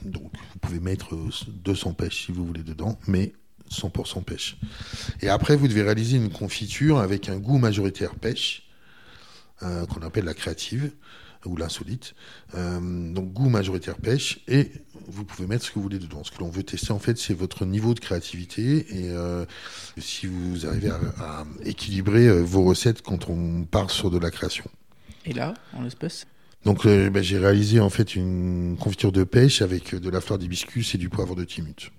Donc vous pouvez mettre 200 pêches si vous voulez dedans, mais 100% pêche. Et après vous devez réaliser une confiture avec un goût majoritaire pêche, qu'on appelle la créative ou l'insolite. donc goût majoritaire pêche et vous pouvez mettre ce que vous voulez dedans. Ce que l'on veut tester, en fait, c'est votre niveau de créativité et euh, si vous arrivez à, équilibrer euh, vos recettes quand on part sur de la création. Et là, en l'espèce donc euh, ben, j'ai réalisé en fait une confiture de pêche avec de la fleur d'hibiscus et du poivre de timut.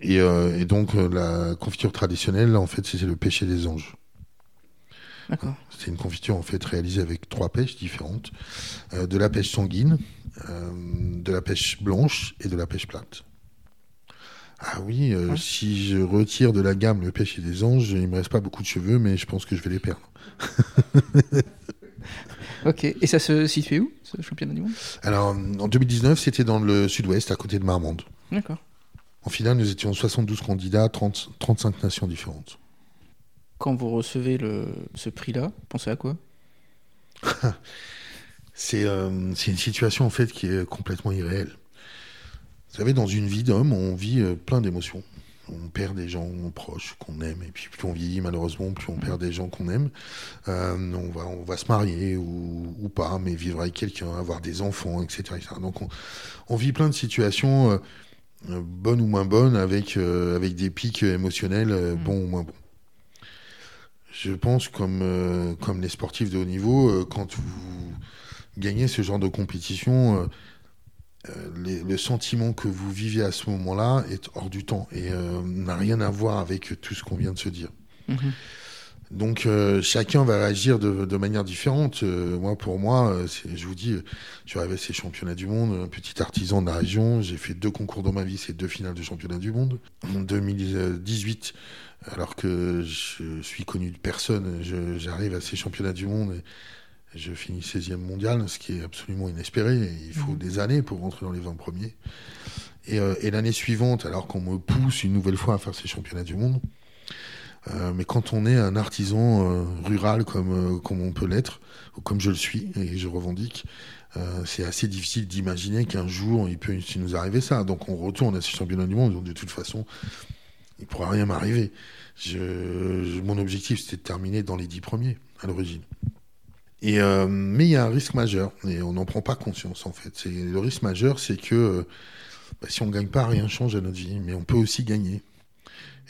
Et, et donc la confiture traditionnelle, en fait, c'était le pêcher des anges. C'est une confiture en fait réalisée avec trois pêches différentes, euh, de la pêche sanguine, euh, de la pêche blanche et de la pêche plate. Ah oui, euh, si je retire de la gamme le pêche et des anges, il me reste pas beaucoup de cheveux, mais je pense que je vais les perdre. *laughs* ok, et ça se situe où, ce championnat du monde? Alors, en 2019, c'était dans le sud-ouest, à côté de Marmande. D'accord. En finale, nous étions 72 candidats, 30, 35 nations différentes. Quand vous recevez le, ce prix-là, pensez à quoi? *laughs* Euh, C'est une situation en fait qui est complètement irréelle. Vous savez, dans une vie d'homme, on vit euh, plein d'émotions. On perd des gens proches qu'on aime, et puis plus on vieillit, malheureusement, plus on perd des gens qu'on aime. Euh, on, va, on va se marier ou, ou pas, mais vivre avec quelqu'un, avoir des enfants, etc. Donc on, on, vit plein de situations, bonnes ou moins bonnes, avec, avec des pics émotionnels, mm. bons ou moins bons je pense, comme, euh, comme les sportifs de haut niveau, euh, quand vous gagnez ce genre de compétition, euh, le sentiment que vous vivez à ce moment-là est hors du temps et n'a rien à voir avec tout ce qu'on vient de se dire. Mhm. Donc chacun va réagir de, manière différente. moi, pour moi, je vous dis, je suis arrivé à ces championnats du monde, un petit artisan de la région. J'ai fait deux concours dans ma vie, c'est deux finales de championnat du monde. En 2018, alors que je suis connu de personne, j'arrive à ces championnats du monde. Je finis 16e mondial, ce qui est absolument inespéré. Il faut mhm. des années pour rentrer dans les 20 premiers. Et, euh, et l'année suivante, alors qu'on me pousse une nouvelle fois à faire ces championnats du monde, euh, mais quand on est un artisan euh, rural comme, comme on peut l'être, ou comme je le suis, et je revendique, c'est assez difficile d'imaginer qu'un jour il peut nous arriver ça. Donc on retourne à ces championnats du monde, de toute façon, il ne pourra rien m'arriver. Je, mon objectif, c'était de terminer dans les dix premiers, à l'origine. Et, euh, mais il y a un risque majeur, et on n'en prend pas conscience en fait. Le risque majeur, c'est que euh, bah, si on ne gagne pas, rien change à notre vie, mais on peut aussi gagner.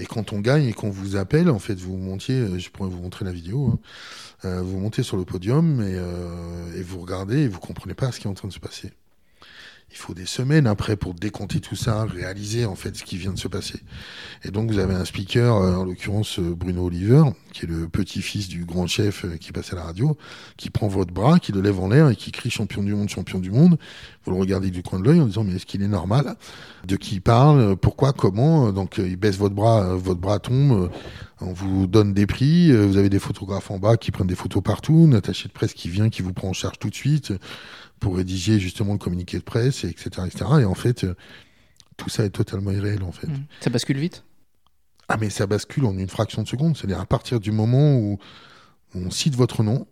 Et quand on gagne et qu'on vous appelle, en fait, vous montiez, euh, je pourrais vous montrer la vidéo, hein, vous montez sur le podium et, et vous regardez et vous comprenez pas ce qui est en train de se passer il faut des semaines après pour décompter tout ça, réaliser en fait ce qui vient de se passer. Et donc vous avez un speaker, euh, en l'occurrence euh, Bruno Oliver, qui est le petit-fils du grand chef euh, qui passe à la radio, qui prend votre bras, qui le lève en l'air et qui crie champion du monde, champion du monde. Vous le regardez du coin de l'œil en disant mais est-ce qu'il est normal? De qui il parle Pourquoi Comment Donc il baisse votre bras, votre bras tombe. On vous donne des prix, vous avez des photographes en bas qui prennent des photos partout, une attachée de presse qui vient, qui vous prend en charge tout de suite pour rédiger justement le communiqué de presse, etc., etc. Et en fait, euh, tout ça est totalement irréel, en fait. Mmh. Ça bascule vite? Ah, mais ça bascule en une fraction de seconde. C'est-à-dire à partir du moment où on cite votre nom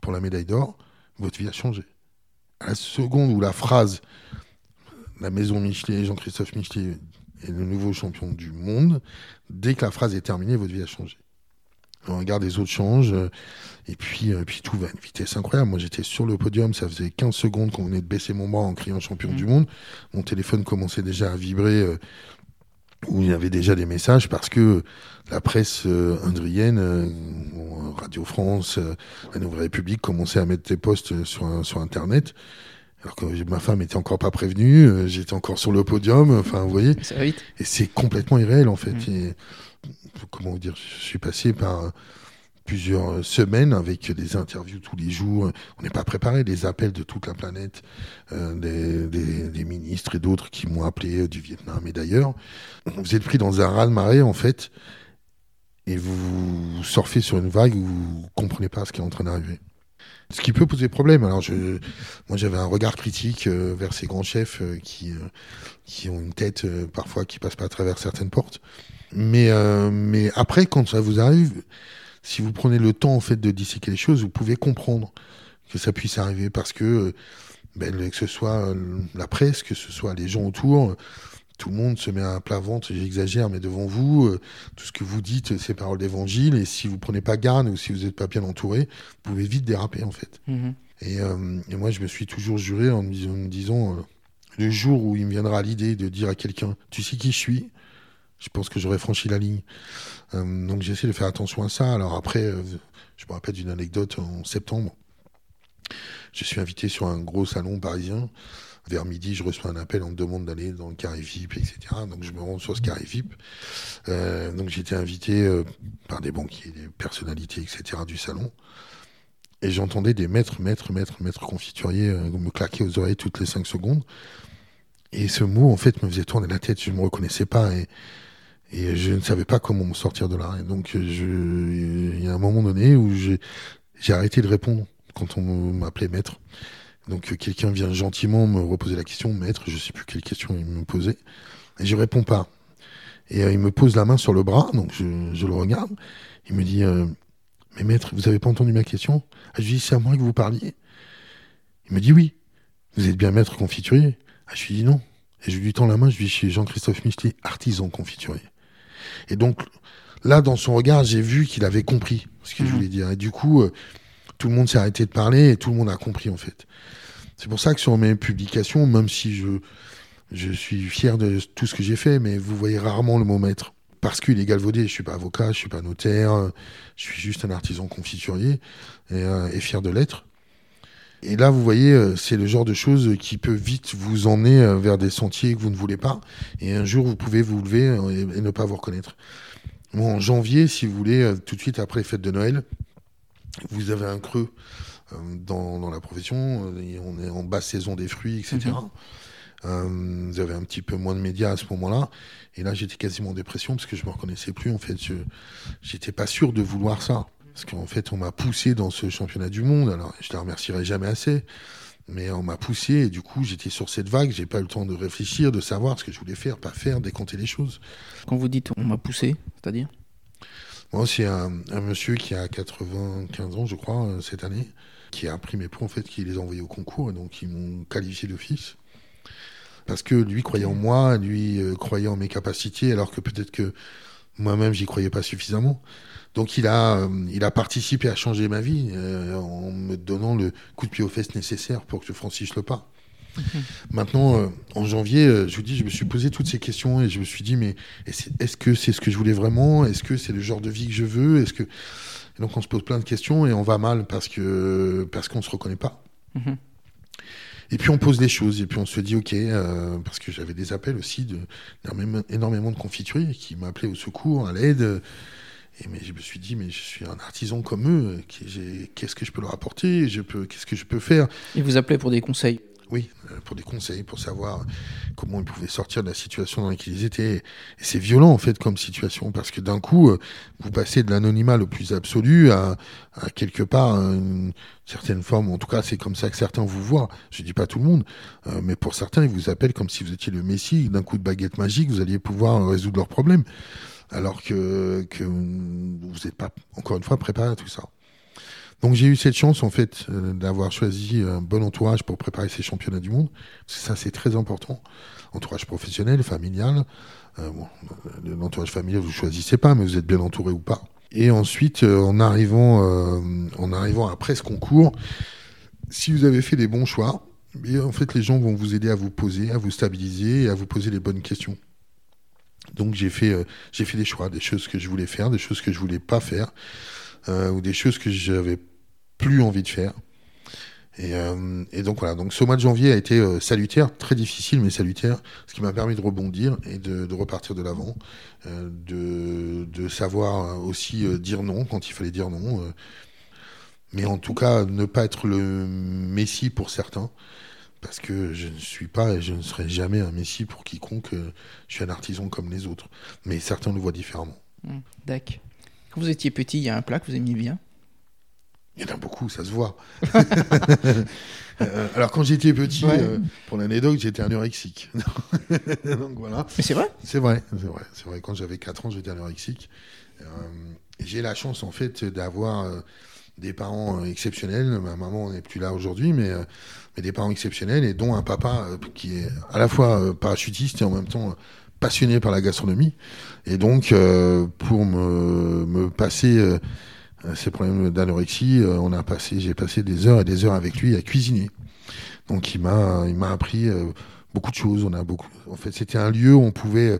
pour la médaille d'or, votre vie a changé. À la seconde où la phrase la maison Michelet, Jean-Christophe Michelet est le nouveau champion du monde, dès que la phrase est terminée, votre vie a changé on regarde les autres changent, euh, et puis, euh, puis tout va à une vitesse incroyable. Moi, j'étais sur le podium, ça faisait 15 secondes qu'on venait de baisser mon bras en criant champion mmh. du monde. Mon téléphone commençait déjà à vibrer, euh, où il y avait déjà des messages, parce que la presse indrienne, Radio France, la Nouvelle République commençait à mettre des posts sur, sur Internet. Alors que ma femme était encore pas prévenue, j'étais encore sur le podium, enfin, vous voyez. Et c'est complètement irréel, en fait. Mmh comment vous dire, je suis passé par plusieurs semaines avec des interviews tous les jours. On n'est pas préparé, des appels de toute la planète, euh, des, ministres et d'autres qui m'ont appelé euh, du Vietnam et d'ailleurs. Vous êtes pris dans un raz-de-marée en fait, et vous surfez sur une vague où vous comprenez pas ce qui est en train d'arriver. Ce qui peut poser problème. Alors, je, moi, j'avais un regard critique euh, vers ces grands chefs qui, qui ont une tête parfois qui passe pas à travers certaines portes. Mais, euh, mais après, quand ça vous arrive, si vous prenez le temps en fait de disséquer les choses, vous pouvez comprendre que ça puisse arriver parce que, ben, que ce soit euh, la presse, que ce soit les gens autour, tout le monde se met à plat ventre, j'exagère, mais devant vous, euh, tout ce que vous dites, c'est paroles d'évangile, et si vous prenez pas garde ou si vous n'êtes pas bien entouré, vous pouvez vite déraper en fait. Mm-hmm. et, et, moi, je me suis toujours juré en me disant, le jour où il me viendra l'idée de dire à quelqu'un, tu sais qui je suis, je pense que j'aurais franchi la ligne. Euh, donc j'essaie de faire attention à ça. Alors après, euh, je me rappelle d'une anecdote en septembre. Je suis invité sur un gros salon parisien. Vers midi, je reçois un appel, on me demande d'aller dans le carré VIP, etc. Donc je me rends sur ce carré. Euh, donc été invité par des banquiers, des personnalités, etc. du salon. Et j'entendais des maîtres, maîtres, maîtres, maîtres confituriers me claquer aux oreilles toutes les cinq secondes. Et ce mot, en fait, me faisait tourner la tête. Je ne me reconnaissais pas. Et, je ne savais pas comment me sortir de là. Et donc, il y a un moment donné où j'ai arrêté de répondre quand on m'appelait maître. Donc, quelqu'un vient gentiment me reposer la question, maître, je sais plus quelle question il me posait. Et je réponds pas. Et euh, il me pose la main sur le bras, donc je, je le regarde. Il me dit, euh, mais maître, vous avez pas entendu ma question? Ah, Je lui dis, c'est à moi que vous parliez. Il me dit, oui. Vous êtes bien maître confiturier? Ah, Je lui dis non. Et je lui tends la main, je lui dis, chez Jean-Christophe Michel, artisan confiturier. Et donc, là, dans son regard, j'ai vu qu'il avait compris ce que je mhm. voulais dire. Et du coup, euh, tout le monde s'est arrêté de parler et tout le monde a compris, en fait. C'est pour ça que sur mes publications, même si je, je suis fier de tout ce que j'ai fait, mais vous voyez rarement le mot maître. Parce qu'il est galvaudé, je suis pas avocat, je suis pas notaire, je suis juste un artisan confiturier et, euh, fier de l'être. Et là, vous voyez, euh, c'est le genre de choses qui peut vite vous emmener euh, vers des sentiers que vous ne voulez pas. Et un jour, vous pouvez vous lever et ne pas vous reconnaître. en janvier, si vous voulez, tout de suite après les fêtes de Noël, vous avez un creux dans, dans la profession. On est en basse saison des fruits, etc. Mhm. vous avez un petit peu moins de médias à ce moment-là. Et là, j'étais quasiment en dépression parce que je me reconnaissais plus. En fait, je j'étais pas sûr de vouloir ça. Parce qu'en fait, on m'a poussé dans ce championnat du monde. Alors, je ne remercierai jamais assez. Mais on m'a poussé et du coup, j'étais sur cette vague. J'ai pas eu le temps de réfléchir, de savoir ce que je voulais faire, pas faire, décompter les choses. Quand vous dites on m'a poussé, c'est-à-dire? Moi, c'est un, monsieur qui a 95 ans, je crois, euh, cette année, qui a imprimé mes points, en fait, qui les a envoyés au concours, et donc ils m'ont qualifié d'office. Parce que lui croyait en moi, lui euh, croyait en mes capacités, alors que peut-être que moi-même, j'y croyais pas suffisamment. Donc il a, euh, il a participé à changer ma vie en me donnant le coup de pied aux fesses nécessaire pour que je franchisse le pas. Mhm. Maintenant, euh, en janvier, je vous dis, je me suis posé toutes ces questions et je me suis dit, mais est-ce que c'est ce que je voulais vraiment? Est-ce que c'est le genre de vie que je veux? Est-ce que donc on se pose plein de questions et on va mal parce que parce qu'on se reconnaît pas. Mhm. Et puis on pose des choses, et puis on se dit, ok, parce que j'avais des appels aussi de, énormément de confituriers qui m'appelaient au secours, à l'aide. Et mais je me suis dit, mais je suis un artisan comme eux, qu'est-ce que je peux leur apporter? Qu'est-ce que je peux faire? Ils vous appelaient pour des conseils oui, euh, pour des conseils, pour savoir comment ils pouvaient sortir de la situation dans laquelle ils étaient. Et c'est violent, en fait, comme situation, parce que d'un coup, euh, vous passez de l'anonymat le plus absolu à, quelque part une certaine forme, en tout cas, c'est comme ça que certains vous voient. Je dis pas tout le monde, euh, mais pour certains, ils vous appellent comme si vous étiez le Messie, d'un coup de baguette magique, vous alliez pouvoir résoudre leurs problèmes alors que, vous n'êtes pas, encore une fois, préparé à tout ça. Donc j'ai eu cette chance en fait euh, d'avoir choisi un bon entourage pour préparer ces championnats du monde. Ça c'est très important. Entourage professionnel, familial. Euh, l'entourage familial vous choisissez pas, mais vous êtes bien entouré ou pas. Et ensuite euh, en arrivant, en arrivant après ce concours, si vous avez fait les bons choix, eh en fait les gens vont vous aider à vous poser, à vous stabiliser et à vous poser les bonnes questions. Donc j'ai fait, euh, j'ai fait des choix, des choses que je voulais faire, des choses que je voulais pas faire, euh, ou des choses que j'avais plus envie de faire. Et, euh, et, donc voilà, donc ce mois de janvier a été salutaire, très difficile mais salutaire, ce qui m'a permis de rebondir et de, repartir de l'avant, de, de, savoir aussi dire non quand il fallait dire non, mais en tout cas ne pas être le messie pour certains, parce que je ne suis pas et je ne serai jamais un messie pour quiconque. Euh, je suis un artisan comme les autres. Mais certains le voient différemment. Mmh, D'accord. Quand vous étiez petit, il y a un plat que vous aimiez bien? Il y en a beaucoup, ça se voit. *laughs* Euh, alors quand j'étais petit, euh, pour l'anecdote, j'étais anorexique. *laughs* Donc voilà. Mais c'est vrai? C'est vrai, c'est vrai. C'est vrai, quand j'avais 4 ans, j'étais anorexique. j'ai la chance en fait d'avoir des parents exceptionnels. Ma maman n'est plus là aujourd'hui, mais mais des parents exceptionnels et dont un papa euh, qui est à la fois euh, parachutiste et en même temps euh, passionné par la gastronomie. Et donc, pour me, me passer ces problèmes d'anorexie, on a passé, j'ai passé des heures et des heures avec lui à cuisiner. Donc, il m'a, il m'a appris beaucoup de choses. On a beaucoup. En fait, c'était un lieu où on pouvait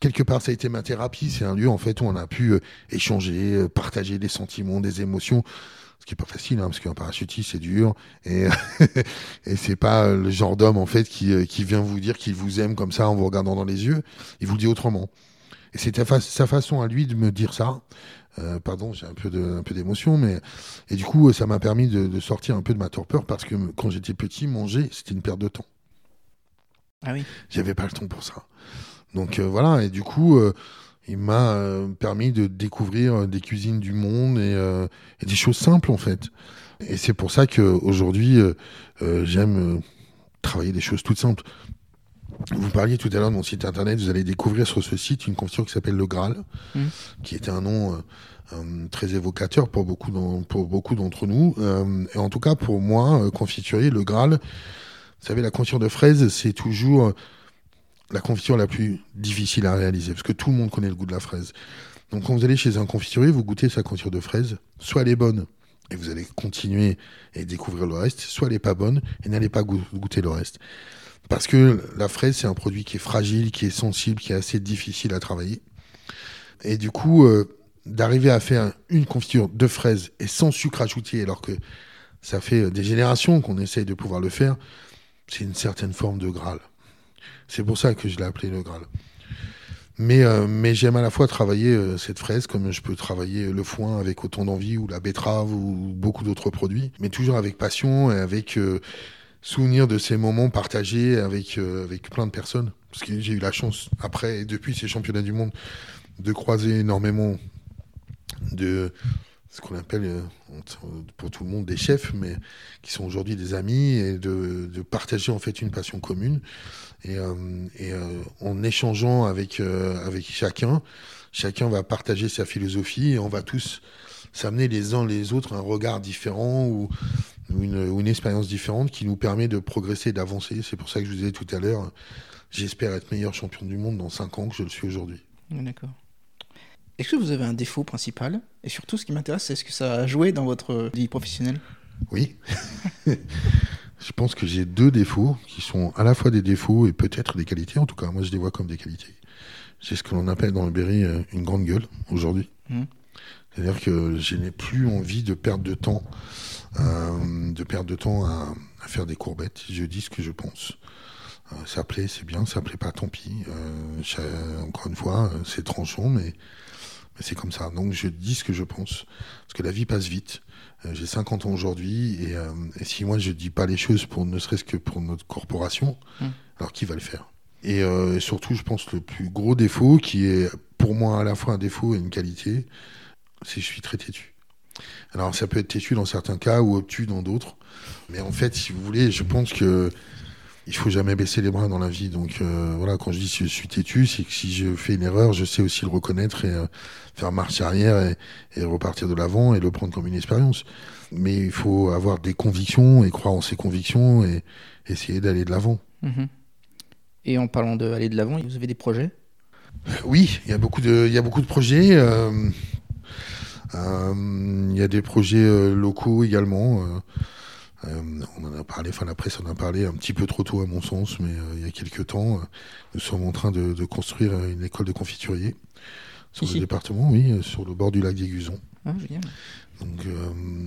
quelque part, ça a été ma thérapie. C'est un lieu en fait où on a pu échanger, partager des sentiments, des émotions ce qui est pas facile, hein, parce qu'un parachutiste c'est dur et *laughs* et c'est pas le genre d'homme en fait qui, euh, qui vient vous dire qu'il vous aime comme ça en vous regardant dans les yeux. Il vous le dit autrement. Et c'était sa façon à lui de me dire ça. Euh, pardon, j'ai un peu de, un peu d'émotion, mais et du coup ça m'a permis de, de, sortir un peu de ma torpeur parce que quand j'étais petit, manger c'était une perte de temps. Ah oui. J'avais pas le temps pour ça. Donc euh, voilà, et du coup il m'a euh, permis de découvrir euh, des cuisines du monde euh, et, des choses simples en fait. Et c'est pour ça qu'aujourd'hui, j'aime travailler des choses toutes simples. Vous parliez tout à l'heure de mon site internet, vous allez découvrir sur ce site une confiture qui s'appelle le Graal, mmh. qui était un nom très évocateur pour beaucoup pour beaucoup d'entre nous. et en tout cas pour moi, confiturier, le Graal, vous savez, la confiture de fraises, c'est toujours la confiture la plus difficile à réaliser, parce que tout le monde connaît le goût de la fraise. Donc quand vous allez chez un confiturier, vous goûtez sa confiture de fraise, soit elle est bonne, et vous allez continuer et découvrir le reste, soit elle n'est pas bonne, et n'allez pas goûter le reste. Parce que la fraise, c'est un produit qui est fragile, qui est sensible, qui est assez difficile à travailler. Et du coup, euh, d'arriver à faire une confiture de fraise et sans sucre ajouté, alors que ça fait des générations qu'on essaye de pouvoir le faire, c'est une certaine forme de Graal. C'est pour ça que je l'ai appelé le Graal. Mais, euh, mais j'aime à la fois travailler euh, cette fraise comme je peux travailler le foin avec autant d'envie ou la betterave ou beaucoup d'autres produits, mais toujours avec passion et avec euh, souvenir de ces moments partagés avec, avec plein de personnes. Parce que j'ai eu la chance, après et depuis ces championnats du monde, de croiser énormément de ce qu'on appelle euh, pour tout le monde des chefs, mais qui sont aujourd'hui des amis, et de, partager en fait une passion commune. Et, euh, euh, en échangeant avec, avec chacun, chacun va partager sa philosophie et on va tous s'amener les uns les autres un regard différent ou, une, une, expérience différente qui nous permet de progresser, d'avancer. C'est pour ça que je vous disais tout à l'heure, j'espère être meilleur champion du monde dans 5 ans que je le suis aujourd'hui. D'accord. Est-ce que vous avez un défaut principal? Et surtout, ce qui m'intéresse, c'est est-ce que ça a joué dans votre vie professionnelle? Oui. *laughs* je pense que j'ai deux défauts qui sont à la fois des défauts et peut-être des qualités. En tout cas, moi, je les vois comme des qualités. C'est ce que l'on appelle dans le Berry euh, une grande gueule aujourd'hui. Mmh. C'est-à-dire que je n'ai plus envie de perdre de temps, de perdre de temps à, faire des courbettes. Je dis ce que je pense. Euh, ça plaît, c'est bien. Ça plaît pas, tant pis. encore une fois, c'est tranchant, mais c'est comme ça. Donc je dis ce que je pense. Parce que la vie passe vite. Euh, j'ai 50 ans aujourd'hui. Euh, et, si moi je dis pas les choses pour ne serait-ce que pour notre corporation, hmm. alors qui va le faire? Euh, et, surtout, je pense le plus gros défaut, qui est pour moi à la fois un défaut et une qualité, c'est que je suis très têtu. Alors ça peut être têtu dans certains cas ou obtus dans d'autres. Mais en fait, si vous voulez, je pense que il faut jamais baisser les bras dans la vie. Donc euh, voilà, quand je dis que je suis têtu, c'est que si je fais une erreur, je sais aussi le reconnaître et euh, faire marche arrière et, repartir de l'avant et le prendre comme une expérience. Mais il faut avoir des convictions et croire en ses convictions et essayer d'aller de l'avant. Mhm. Et en parlant d'aller de l'avant, vous avez des projets? Oui, il y a beaucoup de, il y a beaucoup de projets. Euh, il y a des projets locaux également. Euh, on en a parlé, enfin la presse en a parlé un petit peu trop tôt à mon sens, mais euh, il y a quelques temps, euh, nous sommes en train de, construire une école de confiturier sur le département, oui, sur le bord du lac des Ah, donc,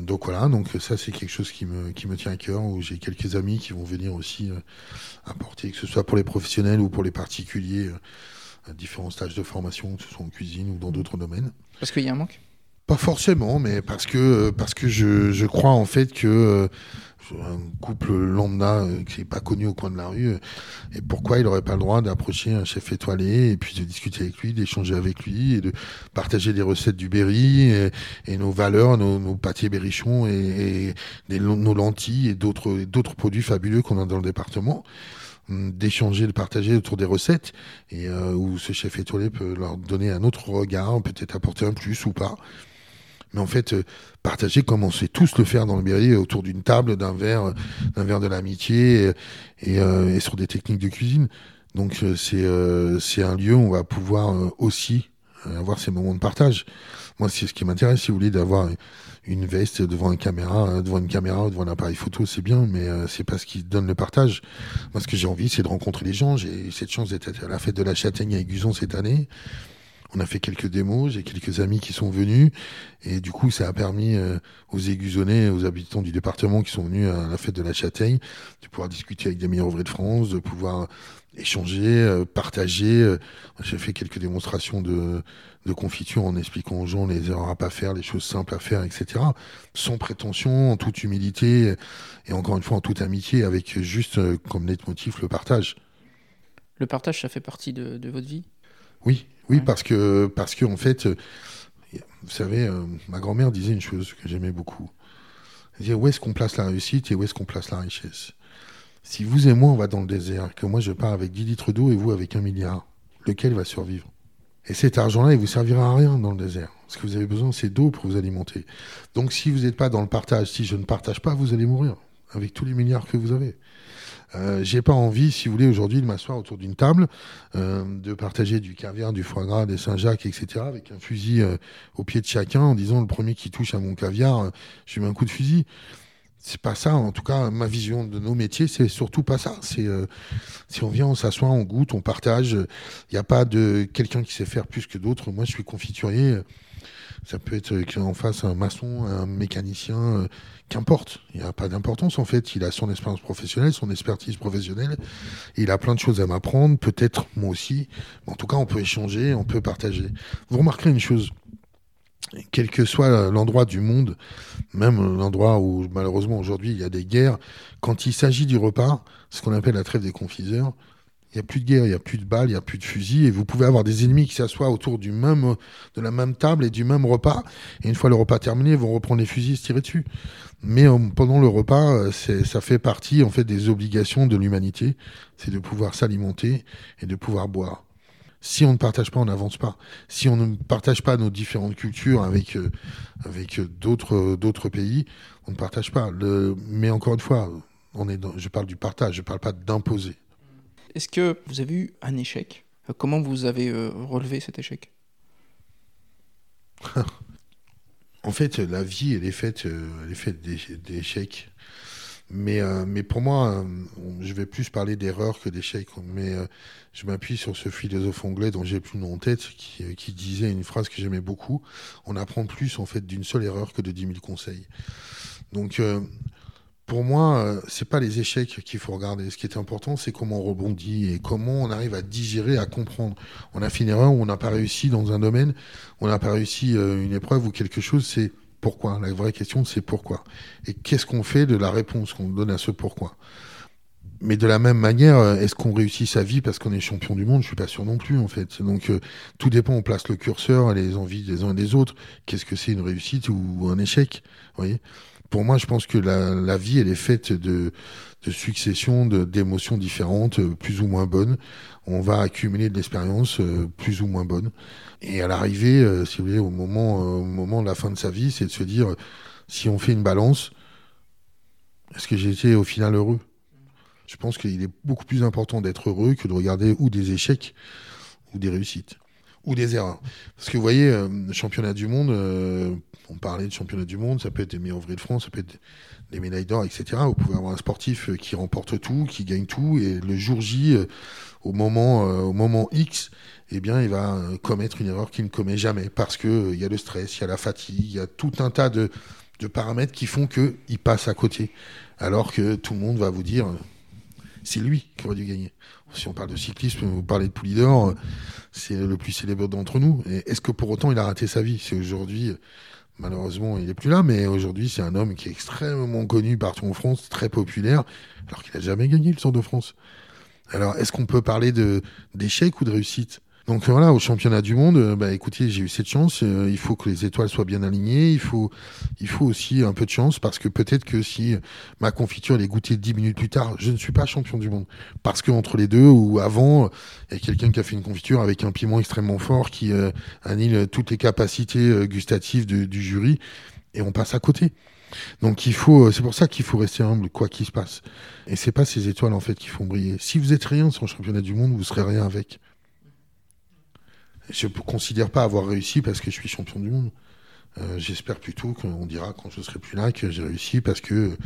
donc, voilà, donc ça c'est quelque chose qui me, qui me tient à cœur, où j'ai quelques amis qui vont venir aussi apporter, que ce soit pour les professionnels ou pour les particuliers, différents stages de formation, que ce soit en cuisine ou dans d'autres domaines. Parce qu'il y a un manque? Pas forcément, mais parce que parce que je, je crois en fait que un couple lambda euh, qui n'est pas connu au coin de la rue, euh, et pourquoi il n'aurait pas le droit d'approcher un chef étoilé et puis de discuter avec lui, d'échanger avec lui et de partager des recettes du Berry et, nos valeurs, nos, nos pâtés berrichons et, nos lentilles et d'autres d'autres produits fabuleux qu'on a dans le département hum, d'échanger, de partager autour des recettes et euh, où ce chef étoilé peut leur donner un autre regard, peut-être apporter un plus ou pas mais en fait, euh, partager comme on sait tous le faire dans le Berry, autour d'une table, d'un verre, d'un verre de l'amitié, et, euh, sur des techniques de cuisine. Donc euh, c'est un lieu où on va pouvoir aussi avoir ces moments de partage. Moi, c'est ce qui m'intéresse, si vous voulez, d'avoir une veste devant une caméra, devant une caméra, devant un appareil photo, c'est bien, mais c'est pas ce qui donne le partage. Moi, ce que j'ai envie, c'est de rencontrer les gens. J'ai cette chance d'être à la fête de la Châtaigne à Aiguzon cette année. On a fait quelques démos, j'ai quelques amis qui sont venus et du coup ça a permis euh, aux aiguzonnais, aux habitants du département qui sont venus à la fête de la Châtaigne de pouvoir discuter avec des meilleurs ouvriers de France, de pouvoir échanger, euh, partager. Euh, j'ai fait quelques démonstrations de, de confiture en expliquant aux gens les erreurs à pas faire, les choses simples à faire, etc. Sans prétention, en toute humilité et encore une fois en toute amitié, avec juste comme motif le partage. Le partage, ça fait partie de, de votre vie? Oui, oui, parce que, parce que en fait, euh, vous savez, euh, ma grand-mère disait une chose que j'aimais beaucoup. Elle disait où est-ce qu'on place la réussite et où est-ce qu'on place la richesse? Si vous et moi, on va dans le désert, que moi je pars avec 10 litres d'eau et vous avec un milliard, lequel va survivre? Et cet argent-là, il vous servira à rien dans le désert. Ce que vous avez besoin, c'est d'eau pour vous alimenter. Donc si vous n'êtes pas dans le partage, si je ne partage pas, vous allez mourir avec tous les milliards que vous avez. Euh, j'ai pas envie, si vous voulez, aujourd'hui de m'asseoir autour d'une table, euh, de partager du caviar, du foie gras, des Saint-Jacques, etc., avec un fusil euh, au pied de chacun, en disant le premier qui touche à mon caviar, je mets un coup de fusil. C'est pas ça, en tout cas, ma vision de nos métiers, c'est surtout pas ça. C'est si on vient, on s'assoit, on goûte, on partage. Il n'y a pas de quelqu'un qui sait faire plus que d'autres. Moi, je suis confiturier. Ça peut être en face un maçon, un mécanicien, qu'importe, il n'y a pas d'importance en fait. Il a son expérience professionnelle, son expertise professionnelle. il a plein de choses à m'apprendre, peut-être moi aussi. En tout cas, on peut échanger, on peut partager. Vous remarquerez une chose, quel que soit l'endroit du monde, même l'endroit où malheureusement aujourd'hui il y a des guerres, quand il s'agit du repas, ce qu'on appelle la trêve des confiseurs, il n'y a plus de guerre, il n'y a plus de balles, il n'y a plus de fusils, et vous pouvez avoir des ennemis qui s'assoient autour du même, de la même table et du même repas, et une fois le repas terminé, ils vont reprendre les fusils et se tirer dessus. Mais euh, pendant le repas, euh, ça fait partie en fait des obligations de l'humanité, c'est de pouvoir s'alimenter et de pouvoir boire. Si on ne partage pas, on n'avance pas. Si on ne partage pas nos différentes cultures avec, euh, avec d'autres, pays, on ne partage pas. Mais encore une fois, on est je parle du partage, je ne parle pas d'imposer. Est-ce que vous avez eu un échec? Euh, Comment vous avez euh, relevé cet échec? *laughs* En fait, la vie, elle est faite, euh, elle est faite d'échecs. Mais, mais pour moi, je vais plus parler d'erreurs que d'échecs. Mais je m'appuie sur ce philosophe anglais dont j'ai plus le nom en tête, qui, qui disait une phrase que j'aimais beaucoup on apprend plus en fait d'une seule erreur que de dix mille conseils. Donc, pour moi, euh, c'est pas les échecs qu'il faut regarder. Ce qui est important, c'est comment on rebondit et comment on arrive à digérer, à comprendre. On a fait une erreur, on n'a pas réussi dans un domaine, on n'a pas réussi euh, une épreuve ou quelque chose, c'est pourquoi. La vraie question, c'est pourquoi. Et qu'est-ce qu'on fait de la réponse qu'on donne à ce pourquoi? Mais de la même manière, euh, est-ce qu'on réussit sa vie parce qu'on est champion du monde? Je suis pas sûr non plus en fait. Donc tout dépend, on place le curseur les envies des uns et des autres. Qu'est-ce que c'est une réussite ou un échec? Vous voyez? Pour moi, je pense que la, vie, elle est faite de, de successions d'émotions différentes, euh, plus ou moins bonnes. On va accumuler de l'expérience euh, plus ou moins bonne. Et à l'arrivée, euh, si vous voulez, au moment, au moment de la fin de sa vie, c'est de se dire, si on fait une balance, est-ce que été au final heureux? Je pense qu'il est beaucoup plus important d'être heureux que de regarder ou des échecs ou des réussites ou des erreurs. Parce que vous voyez, le championnat du monde, on parlait de championnat du monde, ça peut être des meilleurs ouvriers de France, ça peut être des médailles d'or, etc. Vous pouvez avoir un sportif euh, qui remporte tout, qui gagne tout, et le jour J, euh, au moment, euh, au moment X, eh bien, il va commettre une erreur qu'il ne commet jamais parce que il y a le stress, il y a la fatigue, il y a tout un tas de, de paramètres qui font qu'il passe à côté. Alors que tout le monde va vous dire, c'est lui qui aurait dû gagner. Si on parle de cyclisme, vous parlez de Poulidor, c'est le plus célèbre d'entre nous. Est-ce que pour autant il a raté sa vie? C'est aujourd'hui Malheureusement, il n'est plus là, mais aujourd'hui, c'est un homme qui est extrêmement connu partout en France, très populaire, alors qu'il n'a jamais gagné le Tour de France. Alors, est-ce qu'on peut parler d'échec ou de réussite donc voilà, au championnat du monde, euh, bah écoutez, j'ai eu cette chance. Euh, il faut que les étoiles soient bien alignées. Il faut, il faut aussi un peu de chance parce que peut-être que si ma confiture est goûtée dix minutes plus tard, je ne suis pas champion du monde. Parce que entre les deux ou avant, il y a quelqu'un qui a fait une confiture avec un piment extrêmement fort qui euh, annule toutes les capacités gustatives du jury et on passe à côté. Donc il faut, c'est pour ça qu'il faut rester humble quoi qu'il se passe. Et c'est pas ces étoiles en fait qui font briller. Si vous êtes rien sur le championnat du monde, vous serez rien avec. Je ne considère pas avoir réussi parce que je suis champion du monde. Euh, j'espère plutôt qu'on dira quand je serai plus là que j'ai réussi parce que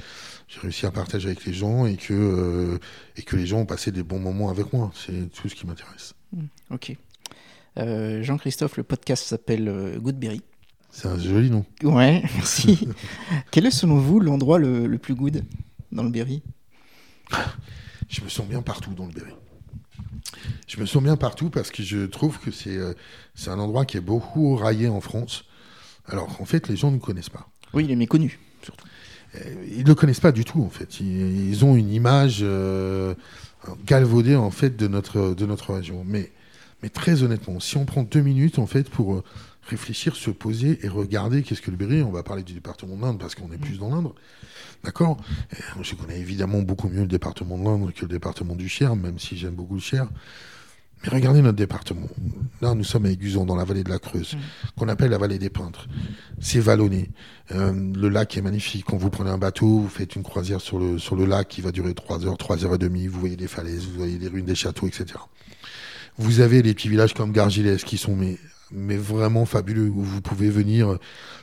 j'ai réussi à partager avec les gens et que, euh, et que les gens ont passé des bons moments avec moi. C'est tout ce qui m'intéresse. Hmm, ok. Euh, Jean-Christophe, le podcast s'appelle Goodberry. C'est un joli nom. Ouais, *laughs* merci. Quel est selon vous l'endroit le, le, plus good dans le Berry? Je me sens bien partout dans le Berry. Je me sens bien partout parce que je trouve que c'est euh, c'est un endroit qui est beaucoup raillé en France. Alors en fait, les gens ne connaissent pas. Oui, il est méconnu, surtout. Euh, ils ne le connaissent pas du tout, en fait. Ils, ont une image euh, galvaudée, en fait, de notre, de notre région. Mais, mais très honnêtement, si on prend deux minutes, en fait, pour réfléchir, se poser et regarder qu'est-ce que le Berry, on va parler du département de l'Inde parce qu'on est plus dans l'Indre, d'accord? Je connais évidemment beaucoup mieux le département de l'Indre que le département du Cher, même si j'aime beaucoup le Cher. Mais regardez notre département. Là, nous sommes à Aiguzon, dans la vallée de la Creuse, mm. qu'on appelle la vallée des peintres. C'est vallonné. Euh, le lac est magnifique. Quand vous prenez un bateau, vous faites une croisière sur le, sur le lac qui va durer 3 heures, 3 heures et demie. Vous voyez des falaises, vous voyez les ruines des châteaux, etc. Vous avez les petits villages comme Gargilès qui sont mais mais vraiment fabuleux, où vous pouvez venir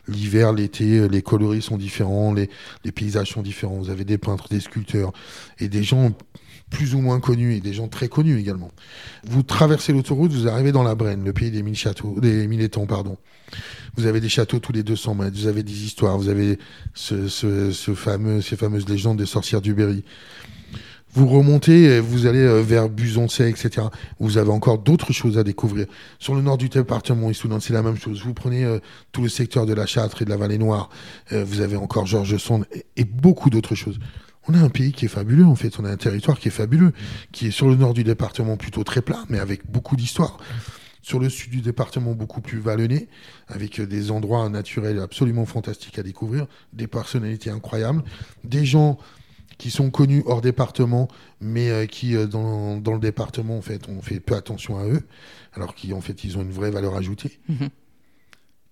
l'hiver, l'été, les coloris sont différents, les, paysages sont différents, vous avez des peintres, des sculpteurs, et des gens plus ou moins connus, et des gens très connus également. Vous traversez l'autoroute, vous arrivez dans la Brenne, le pays des mille châteaux, des mille étangs, pardon. Vous avez des châteaux tous les 200 mètres, vous avez des histoires, vous avez ce fameux, ces fameuses légendes des sorcières du Berry. Vous remontez, vous allez euh, vers Buzoncé, etc. Vous avez encore d'autres choses à découvrir. Sur le nord du département, Soudan, c'est la même chose. Vous prenez euh, tout le secteur de la Châtre et de la Vallée Noire. Euh, vous avez encore Georges Sand et, beaucoup d'autres choses. on a un pays qui est fabuleux, en fait. On a un territoire qui est fabuleux, qui est sur le nord du département plutôt très plat, mais avec beaucoup d'histoire. Sur le sud du département, beaucoup plus vallonné, avec des endroits naturels absolument fantastiques à découvrir, des personnalités incroyables, des gens qui sont connus hors département, mais euh, qui, euh, dans, dans, le département, en fait, on fait peu attention à eux, alors qu'en fait, ils ont une vraie valeur ajoutée. Mhm.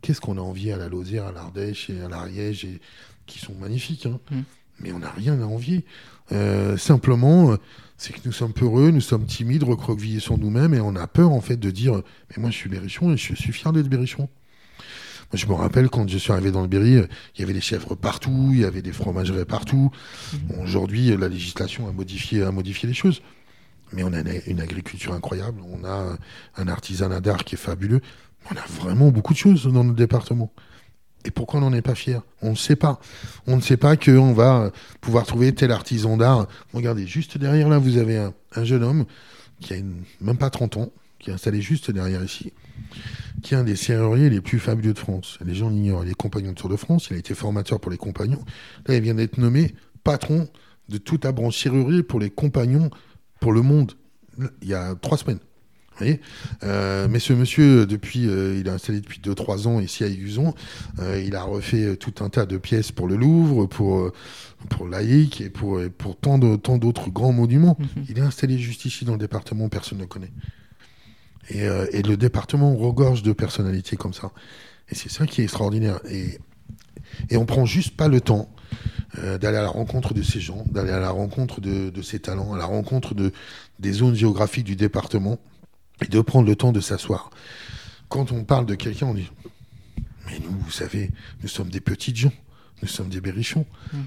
Qu'est-ce qu'on a envie à la Lozère, à l'Ardèche et à l'Ariège, et... qui sont magnifiques, hein. mhm. mais on n'a rien à envier. Euh, simplement, c'est que nous sommes peureux, nous sommes timides, recroquevillés sur nous-mêmes, et on a peur, en fait, de dire Mais moi, je suis berrichon et je suis fier d'être berrichon. Je me rappelle quand je suis arrivé dans le Berry, euh, il y avait des chèvres partout, il y avait des fromageries partout. Mhm. Aujourd'hui, la législation a modifié, a modifié les choses. Mais on a une agriculture incroyable, on a un artisanat d'art qui est fabuleux. On a vraiment beaucoup de choses dans notre département. Et pourquoi on n'en est pas fier? On ne sait pas. On ne sait pas qu'on va pouvoir trouver tel artisan d'art. Regardez, juste derrière là, vous avez un, jeune homme qui a même pas 30 ans, qui est installé juste derrière ici, qui est un des serruriers les plus fabuleux de France. Les gens l'ignorent. Il est compagnon de Tour de France, il a été formateur pour les compagnons. Là, il vient d'être nommé patron de toute la branche serrurier pour les compagnons pour le monde, il y a trois semaines. Euh, mais ce monsieur, depuis, euh, il est installé depuis 2-3 ans ici à Aiguzon. Euh, il a refait tout un tas de pièces pour le Louvre, pour, pour Laïc et pour, pour tant d'autres grands monuments. Mhm. Il est installé juste ici dans le département, personne ne connaît. Euh, et, le département regorge de personnalités comme ça. Et c'est ça qui est extraordinaire. Et, et on prend juste pas le temps euh, d'aller à la rencontre de ces gens, d'aller à la rencontre de, ces talents, à la rencontre de, des zones géographiques du département, et de prendre le temps de s'asseoir. Quand on parle de quelqu'un, on dit Mais nous, vous savez, nous sommes des petites gens, nous sommes des berrichons. Mm.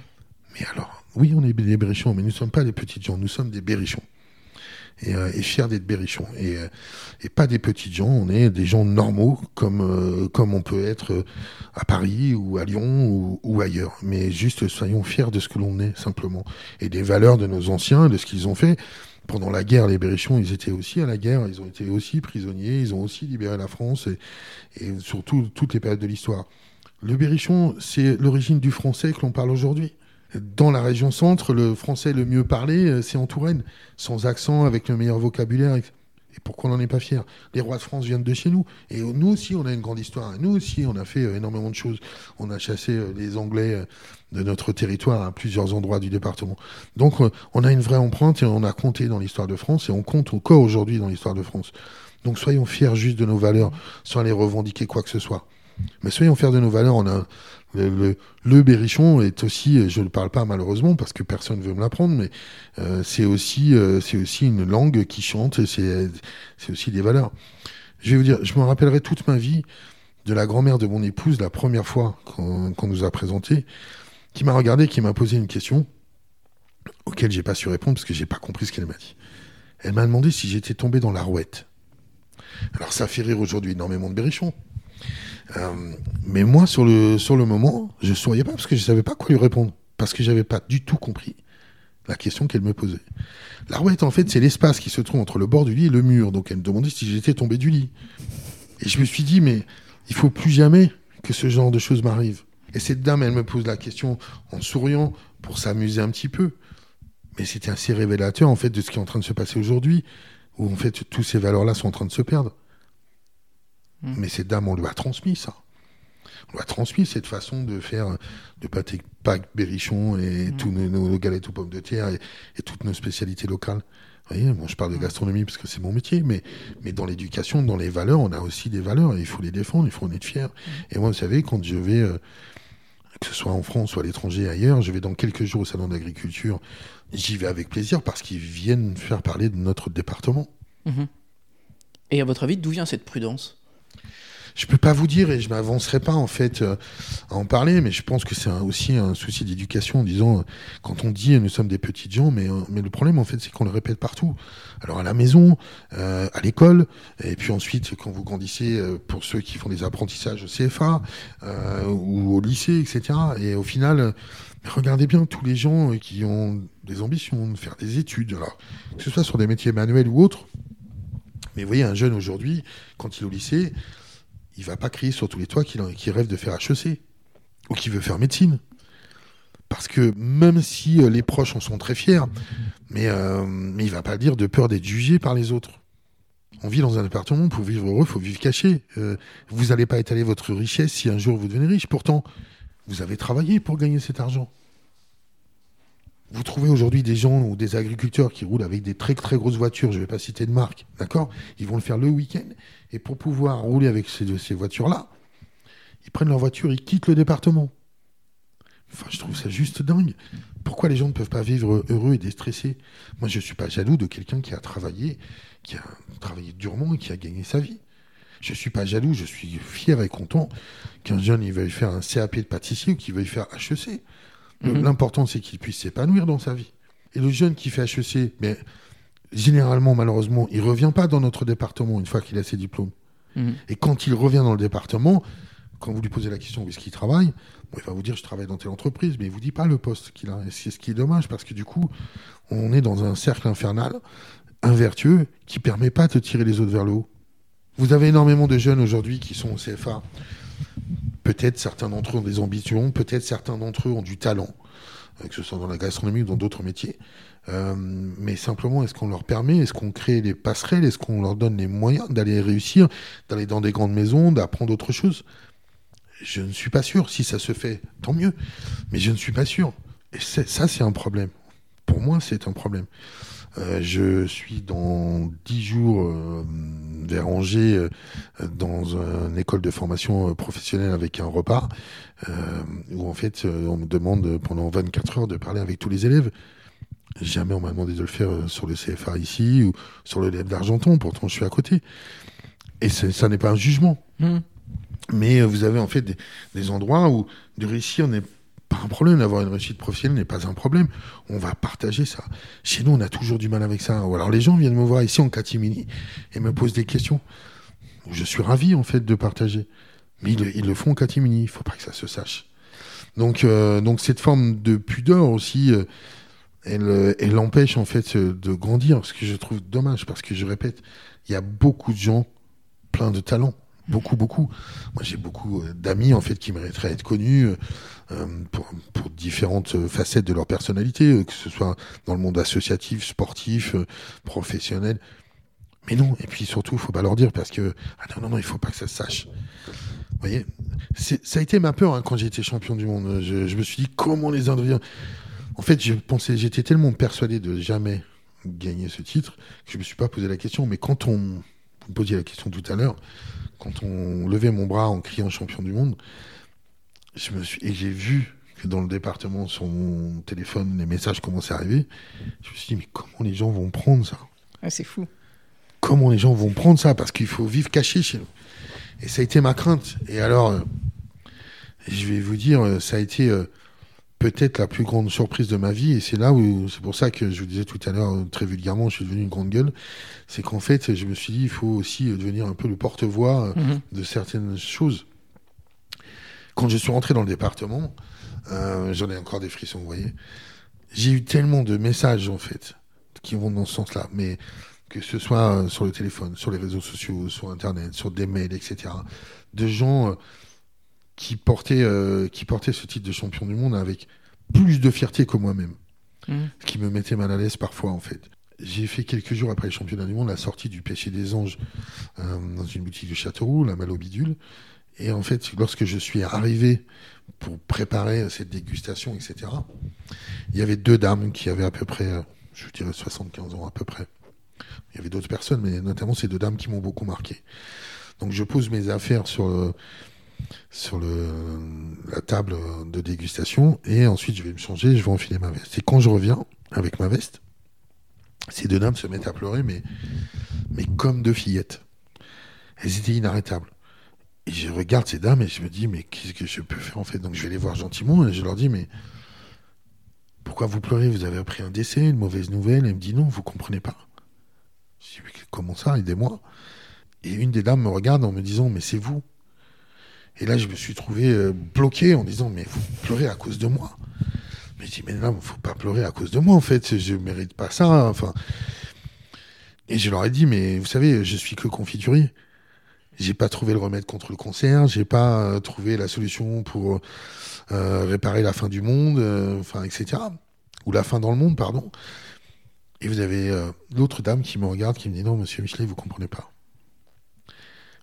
Mais alors, oui, on est des berrichons, mais nous ne sommes pas des petites gens, nous sommes des berrichons et, euh, et fiers d'être berrichons. Et, euh, et pas des petits gens, on est des gens normaux comme, euh, comme on peut être à Paris ou à Lyon ou, ou, ailleurs. Mais juste soyons fiers de ce que l'on est simplement et des valeurs de nos anciens, de ce qu'ils ont fait. Pendant la guerre, les Berrichons, ils étaient aussi à la guerre, ils ont été aussi prisonniers, ils ont aussi libéré la France et, et surtout toutes les périodes de l'histoire. Le Berrichon, c'est l'origine du français que l'on parle aujourd'hui. Dans la région centre, le français le mieux parlé, euh, c'est en Touraine, sans accent, avec le meilleur vocabulaire. Et pourquoi on n'en est pas fier? Les rois de France viennent de chez nous. Et nous aussi, on a une grande histoire. Nous aussi, on a fait euh, énormément de choses. On a chassé euh, les Anglais de notre territoire à plusieurs endroits du département. Donc, on a une vraie empreinte et on a compté dans l'histoire de France et on compte encore aujourd'hui dans l'histoire de France. Donc, soyons fiers juste de nos valeurs sans aller revendiquer quoi que ce soit. Mais soyons fiers de nos valeurs. On a le, le, berrichon est aussi, je ne parle pas malheureusement parce que personne ne veut me l'apprendre, mais euh, c'est aussi, euh, aussi une langue qui chante, c'est, c'est aussi des valeurs. Je vais vous dire, je me rappellerai toute ma vie de la grand-mère de mon épouse, la première fois qu'on, nous a présenté, qui m'a regardé, qui m'a posé une question auquel j'ai pas su répondre parce que j'ai pas compris ce qu'elle m'a dit. Elle m'a demandé si j'étais tombé dans la rouette. Alors ça fait rire aujourd'hui énormément de berrichons. Euh, mais moi, sur le, moment, je souriais pas parce que je savais pas quoi lui répondre. Parce que j'avais pas du tout compris la question qu'elle me posait. La rouette, en fait, c'est l'espace qui se trouve entre le bord du lit et le mur. Donc elle me demandait si j'étais tombé du lit. Et je me suis dit, mais il faut plus jamais que ce genre de choses m'arrive. Et cette dame, elle me pose la question en souriant pour s'amuser un petit peu. Mais c'était assez révélateur, en fait, de ce qui est en train de se passer aujourd'hui, où, en fait, tous ces valeurs-là sont en train de se perdre. Mm. Mais cette dame, on lui a transmis ça. On lui a transmis cette façon de faire de pâté Pâques, berrichon et mm. tous nos, galettes aux pommes de terre et, toutes nos spécialités locales. Vous voyez, bon, je parle de mm. gastronomie parce que c'est mon métier, mais, mais dans l'éducation, dans les valeurs, on a aussi des valeurs et il faut les défendre, il faut en être fier. Et moi, vous savez, quand je vais, euh, que ce soit en France ou à l'étranger, ailleurs, je vais dans quelques jours au salon d'agriculture, j'y vais avec plaisir parce qu'ils viennent faire parler de notre département. Mm-hmm. Et à votre avis, d'où vient cette prudence? Je peux pas vous dire et je m'avancerai pas en fait euh, à en parler, mais je pense que c'est aussi un souci d'éducation en disant quand on dit nous sommes des petites gens, mais euh, mais le problème en fait c'est qu'on le répète partout. Alors à la maison, euh, à l'école, et puis ensuite quand vous grandissez, pour ceux qui font des apprentissages au CFA ou au lycée, etc. Et au final, regardez bien tous les gens qui ont des ambitions de faire des études, alors que ce soit sur des métiers manuels ou autres. Mais vous voyez, un jeune aujourd'hui, quand il est au lycée, il va pas crier sur tous les toits qu'il rêve de faire HEC ou qu'il veut faire médecine. Parce que même si euh, les proches en sont très fiers, mais, euh, il va pas dire de peur d'être jugé par les autres. On vit dans un appartement, pour vivre heureux, il faut vivre caché. Euh, vous n'allez pas étaler votre richesse si un jour vous devenez riche. Pourtant, vous avez travaillé pour gagner cet argent. Vous trouvez aujourd'hui des gens ou des agriculteurs qui roulent avec des très très grosses voitures, je ne vais pas citer de marque, d'accord? Ils vont le faire le week-end. Et pour pouvoir rouler avec ces, ces voitures-là, ils prennent leur voiture, ils quittent le département. Enfin, je trouve ça juste dingue. Pourquoi les gens ne peuvent pas vivre heureux et déstressés? Moi, je ne suis pas jaloux de quelqu'un qui a travaillé, qui a travaillé durement et qui a gagné sa vie. Je ne suis pas jaloux, je suis fier et content qu'un jeune il veuille faire un CAP de pâtissier ou qu'il veuille faire HEC. Mhm. L'important, c'est qu'il puisse s'épanouir dans sa vie. Et le jeune qui fait HEC, mais généralement, malheureusement, il revient pas dans notre département une fois qu'il a ses diplômes. Mhm. Et quand il revient dans le département, quand vous lui posez la question où est-ce qu'il travaille, bon, il va vous dire je travaille dans telle entreprise, mais il vous dit pas le poste qu'il a. Et c'est ce qui est dommage parce que du coup, on est dans un cercle infernal, invertueux, qui permet pas de tirer les autres vers le haut. Vous avez énormément de jeunes aujourd'hui qui sont au CFA. Peut-être certains d'entre eux ont des ambitions, peut-être certains d'entre eux ont du talent, euh, que ce soit dans la gastronomie ou dans d'autres métiers. Euh, mais simplement, est-ce qu'on leur permet, est-ce qu'on crée les passerelles, est-ce qu'on leur donne les moyens d'aller réussir, d'aller dans des grandes maisons, d'apprendre autre chose? Je ne suis pas sûr. Si ça se fait, tant mieux. Mais je ne suis pas sûr. Et ça, c'est un problème. Pour moi, c'est un problème. Euh, je suis dans dix jours euh, vers Angers euh, dans une école de formation euh, professionnelle avec un repas où en fait on me demande pendant 24 heures de parler avec tous les élèves. Jamais on m'a demandé de le faire sur le CFA ici ou sur le LEP d'Argenton, pourtant je suis à côté. Et ça n'est pas un jugement. Mhm. Mais vous avez en fait des, des endroits où de réussir n'est pas un problème, d'avoir une réussite professionnelle n'est pas un problème. On va partager ça. Chez nous, on a toujours du mal avec ça. Ou alors les gens viennent me voir ici en catimini et me posent des questions. Je suis ravi en fait de partager. Mais ils, le- font en catimini, il faut pas que ça se sache. Donc, euh, cette forme de pudeur aussi, euh, elle, euh, elle empêche en fait de grandir, ce que je trouve dommage, parce que je répète, il y a beaucoup de gens pleins de talents. Beaucoup, beaucoup. Moi, j'ai beaucoup d'amis en fait qui mériteraient être connus pour, pour différentes euh, facettes de leur personnalité, euh, que ce soit dans le monde associatif, sportif, euh, professionnel. Mais non, et puis surtout, il faut pas leur dire parce que ah non, non, non, il faut pas que ça se sache. Vous voyez, ça a été ma peur hein, quand j'étais champion du monde. Je, me suis dit comment les Indiens. En fait, je pensais, j'étais tellement persuadé de jamais gagner ce titre que je me suis pas posé la question. Mais quand on vous me posiez la question tout à l'heure, quand on levait mon bras en criant champion du monde, je me suis et j'ai vu que dans le département sur mon téléphone les messages commençaient à arriver. Je me suis dit mais comment les gens vont prendre ça? Ah, c'est fou. comment les gens vont prendre ça? Parce qu'il faut vivre caché chez nous. Et ça a été ma crainte. Et alors, euh, je vais vous dire, euh, ça a été euh, peut-être la plus grande surprise de ma vie. Et c'est là où, c'est pour ça que je vous disais tout à l'heure, très vulgairement, je suis devenu une grande gueule. C'est qu'en fait, je me suis dit, il faut aussi devenir un peu le porte-voix Mhm. de certaines choses. Quand je suis rentré dans le département, euh, j'en ai encore des frissons, vous voyez. J'ai eu tellement de messages, en fait, qui vont dans ce sens-là. Mais que ce soit euh, sur le téléphone, sur les réseaux sociaux, sur Internet, sur des mails, etc. De gens euh, qui, portaient, euh, qui portaient ce titre de champion du monde avec plus de fierté que moi-même. Mhm. Ce qui me mettait mal à l'aise parfois, en fait. J'ai fait quelques jours après les championnats du monde la sortie du péché des anges euh, dans une boutique de Châteauroux, la Malo Bidule. Et en fait, lorsque je suis arrivé pour préparer cette dégustation, etc., il y avait deux dames qui avaient à peu près, je dirais 75 ans à peu près. Il y avait d'autres personnes, mais notamment ces deux dames qui m'ont beaucoup marqué. Donc je pose mes affaires sur, sur la table de dégustation et ensuite je vais me changer, je vais enfiler ma veste. Et quand je reviens avec ma veste, ces deux dames se mettent à pleurer, mais, mais comme deux fillettes. Elles étaient inarrêtables. Et je regarde ces dames et je me dis, mais qu'est-ce que je peux faire en fait? Donc je vais les voir gentiment et je leur dis, mais pourquoi vous pleurez? Vous avez appris un décès, une mauvaise nouvelle? Elle me dit, non, vous comprenez pas. Je dis, mais comment ça? Aidez-moi. Et une des dames me regarde en me disant, mais c'est vous. Et là, je me suis trouvé euh, bloqué en disant, mais vous pleurez à cause de moi. Mais je dis, mais là, il faut pas pleurer à cause de moi, en fait. Je mérite pas ça. Enfin. Et je leur ai dit, mais vous savez, je suis que confiturier. J'ai pas trouvé le remède contre le cancer, j'ai pas euh, trouvé la solution pour euh, réparer la fin du monde, euh, enfin, etc. Ou la fin dans le monde, pardon. Et vous avez l'autre dame qui me regarde, qui me dit non, monsieur Michelet, vous comprenez pas.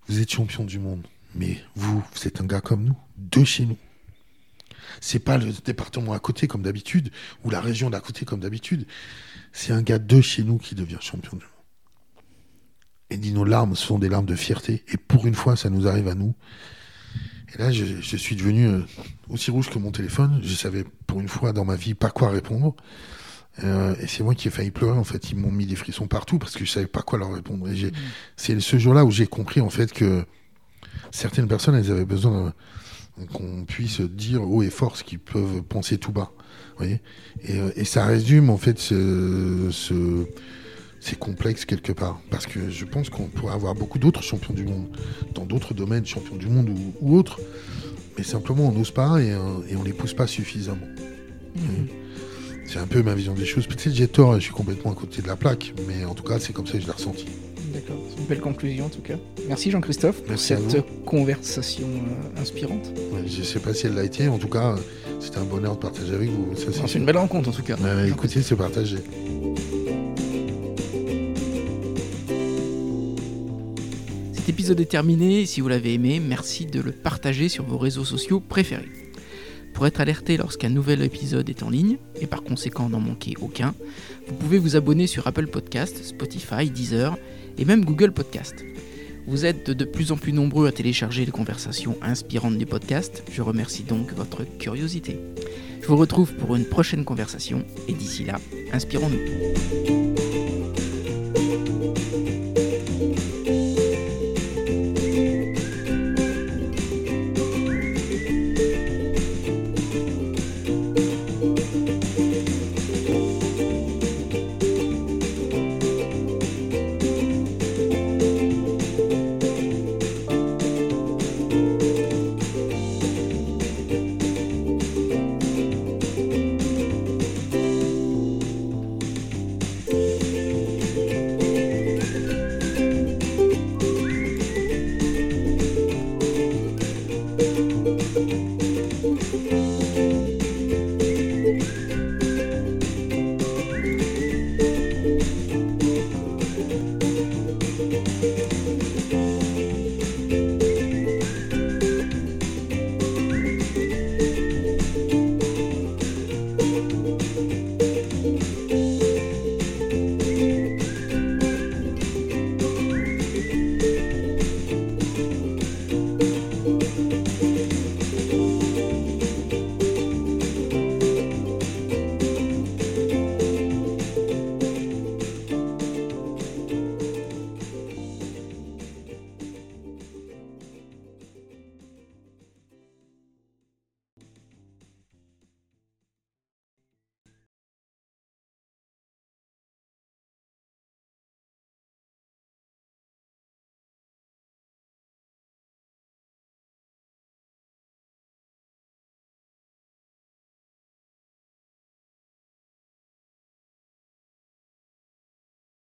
Vous êtes champion du monde, mais vous, vous êtes un gars comme nous, de chez nous. C'est pas le département à côté comme d'habitude, ou la région d'à côté comme d'habitude. C'est un gars de chez nous qui devient champion du monde. Et dit nos larmes sont des larmes de fierté. Et pour une fois, ça nous arrive à nous. Et là, je, suis devenu euh, aussi rouge que mon téléphone. Je savais pour une fois dans ma vie pas quoi répondre. Euh, et c'est moi qui ai failli pleurer en fait. Ils m'ont mis des frissons partout parce que je savais pas quoi leur répondre. Mmh. c'est ce jour-là où j'ai compris en fait que certaines personnes, elles avaient besoin qu'on puisse dire haut et fort ce qu'ils peuvent penser tout bas. Voyez? Et, euh, et, ça résume en fait ce, ce c'est complexe quelque part. Parce que je pense qu'on pourrait avoir beaucoup d'autres champions du monde, dans d'autres domaines, champions du monde ou, autres, mais simplement on n'ose pas et, euh, et, on les pousse pas suffisamment. Mhm. C'est un peu ma vision des choses. Peut-être j'ai tort, je suis complètement à côté de la plaque, mais en tout cas, c'est comme ça que je l'ai ressenti. D'accord, c'est une belle conclusion en tout cas. Merci Jean-Christophe pour cette conversation euh, inspirante. je ne sais pas si elle l'a été, en tout cas, c'était un bonheur de partager avec vous. C'est une belle rencontre en tout cas. écoutez, c'est partagé. Cet épisode est terminé. Si vous l'avez aimé, merci de le partager sur vos réseaux sociaux préférés. Pour être alerté lorsqu'un nouvel épisode est en ligne, et par conséquent n'en manquer aucun, vous pouvez vous abonner sur Apple Podcast, Spotify, Deezer et même Google Podcast. Vous êtes de plus en plus nombreux à télécharger les conversations inspirantes du podcast. Je remercie donc votre curiosité. Je vous retrouve pour une prochaine conversation et d'ici là, inspirons-nous.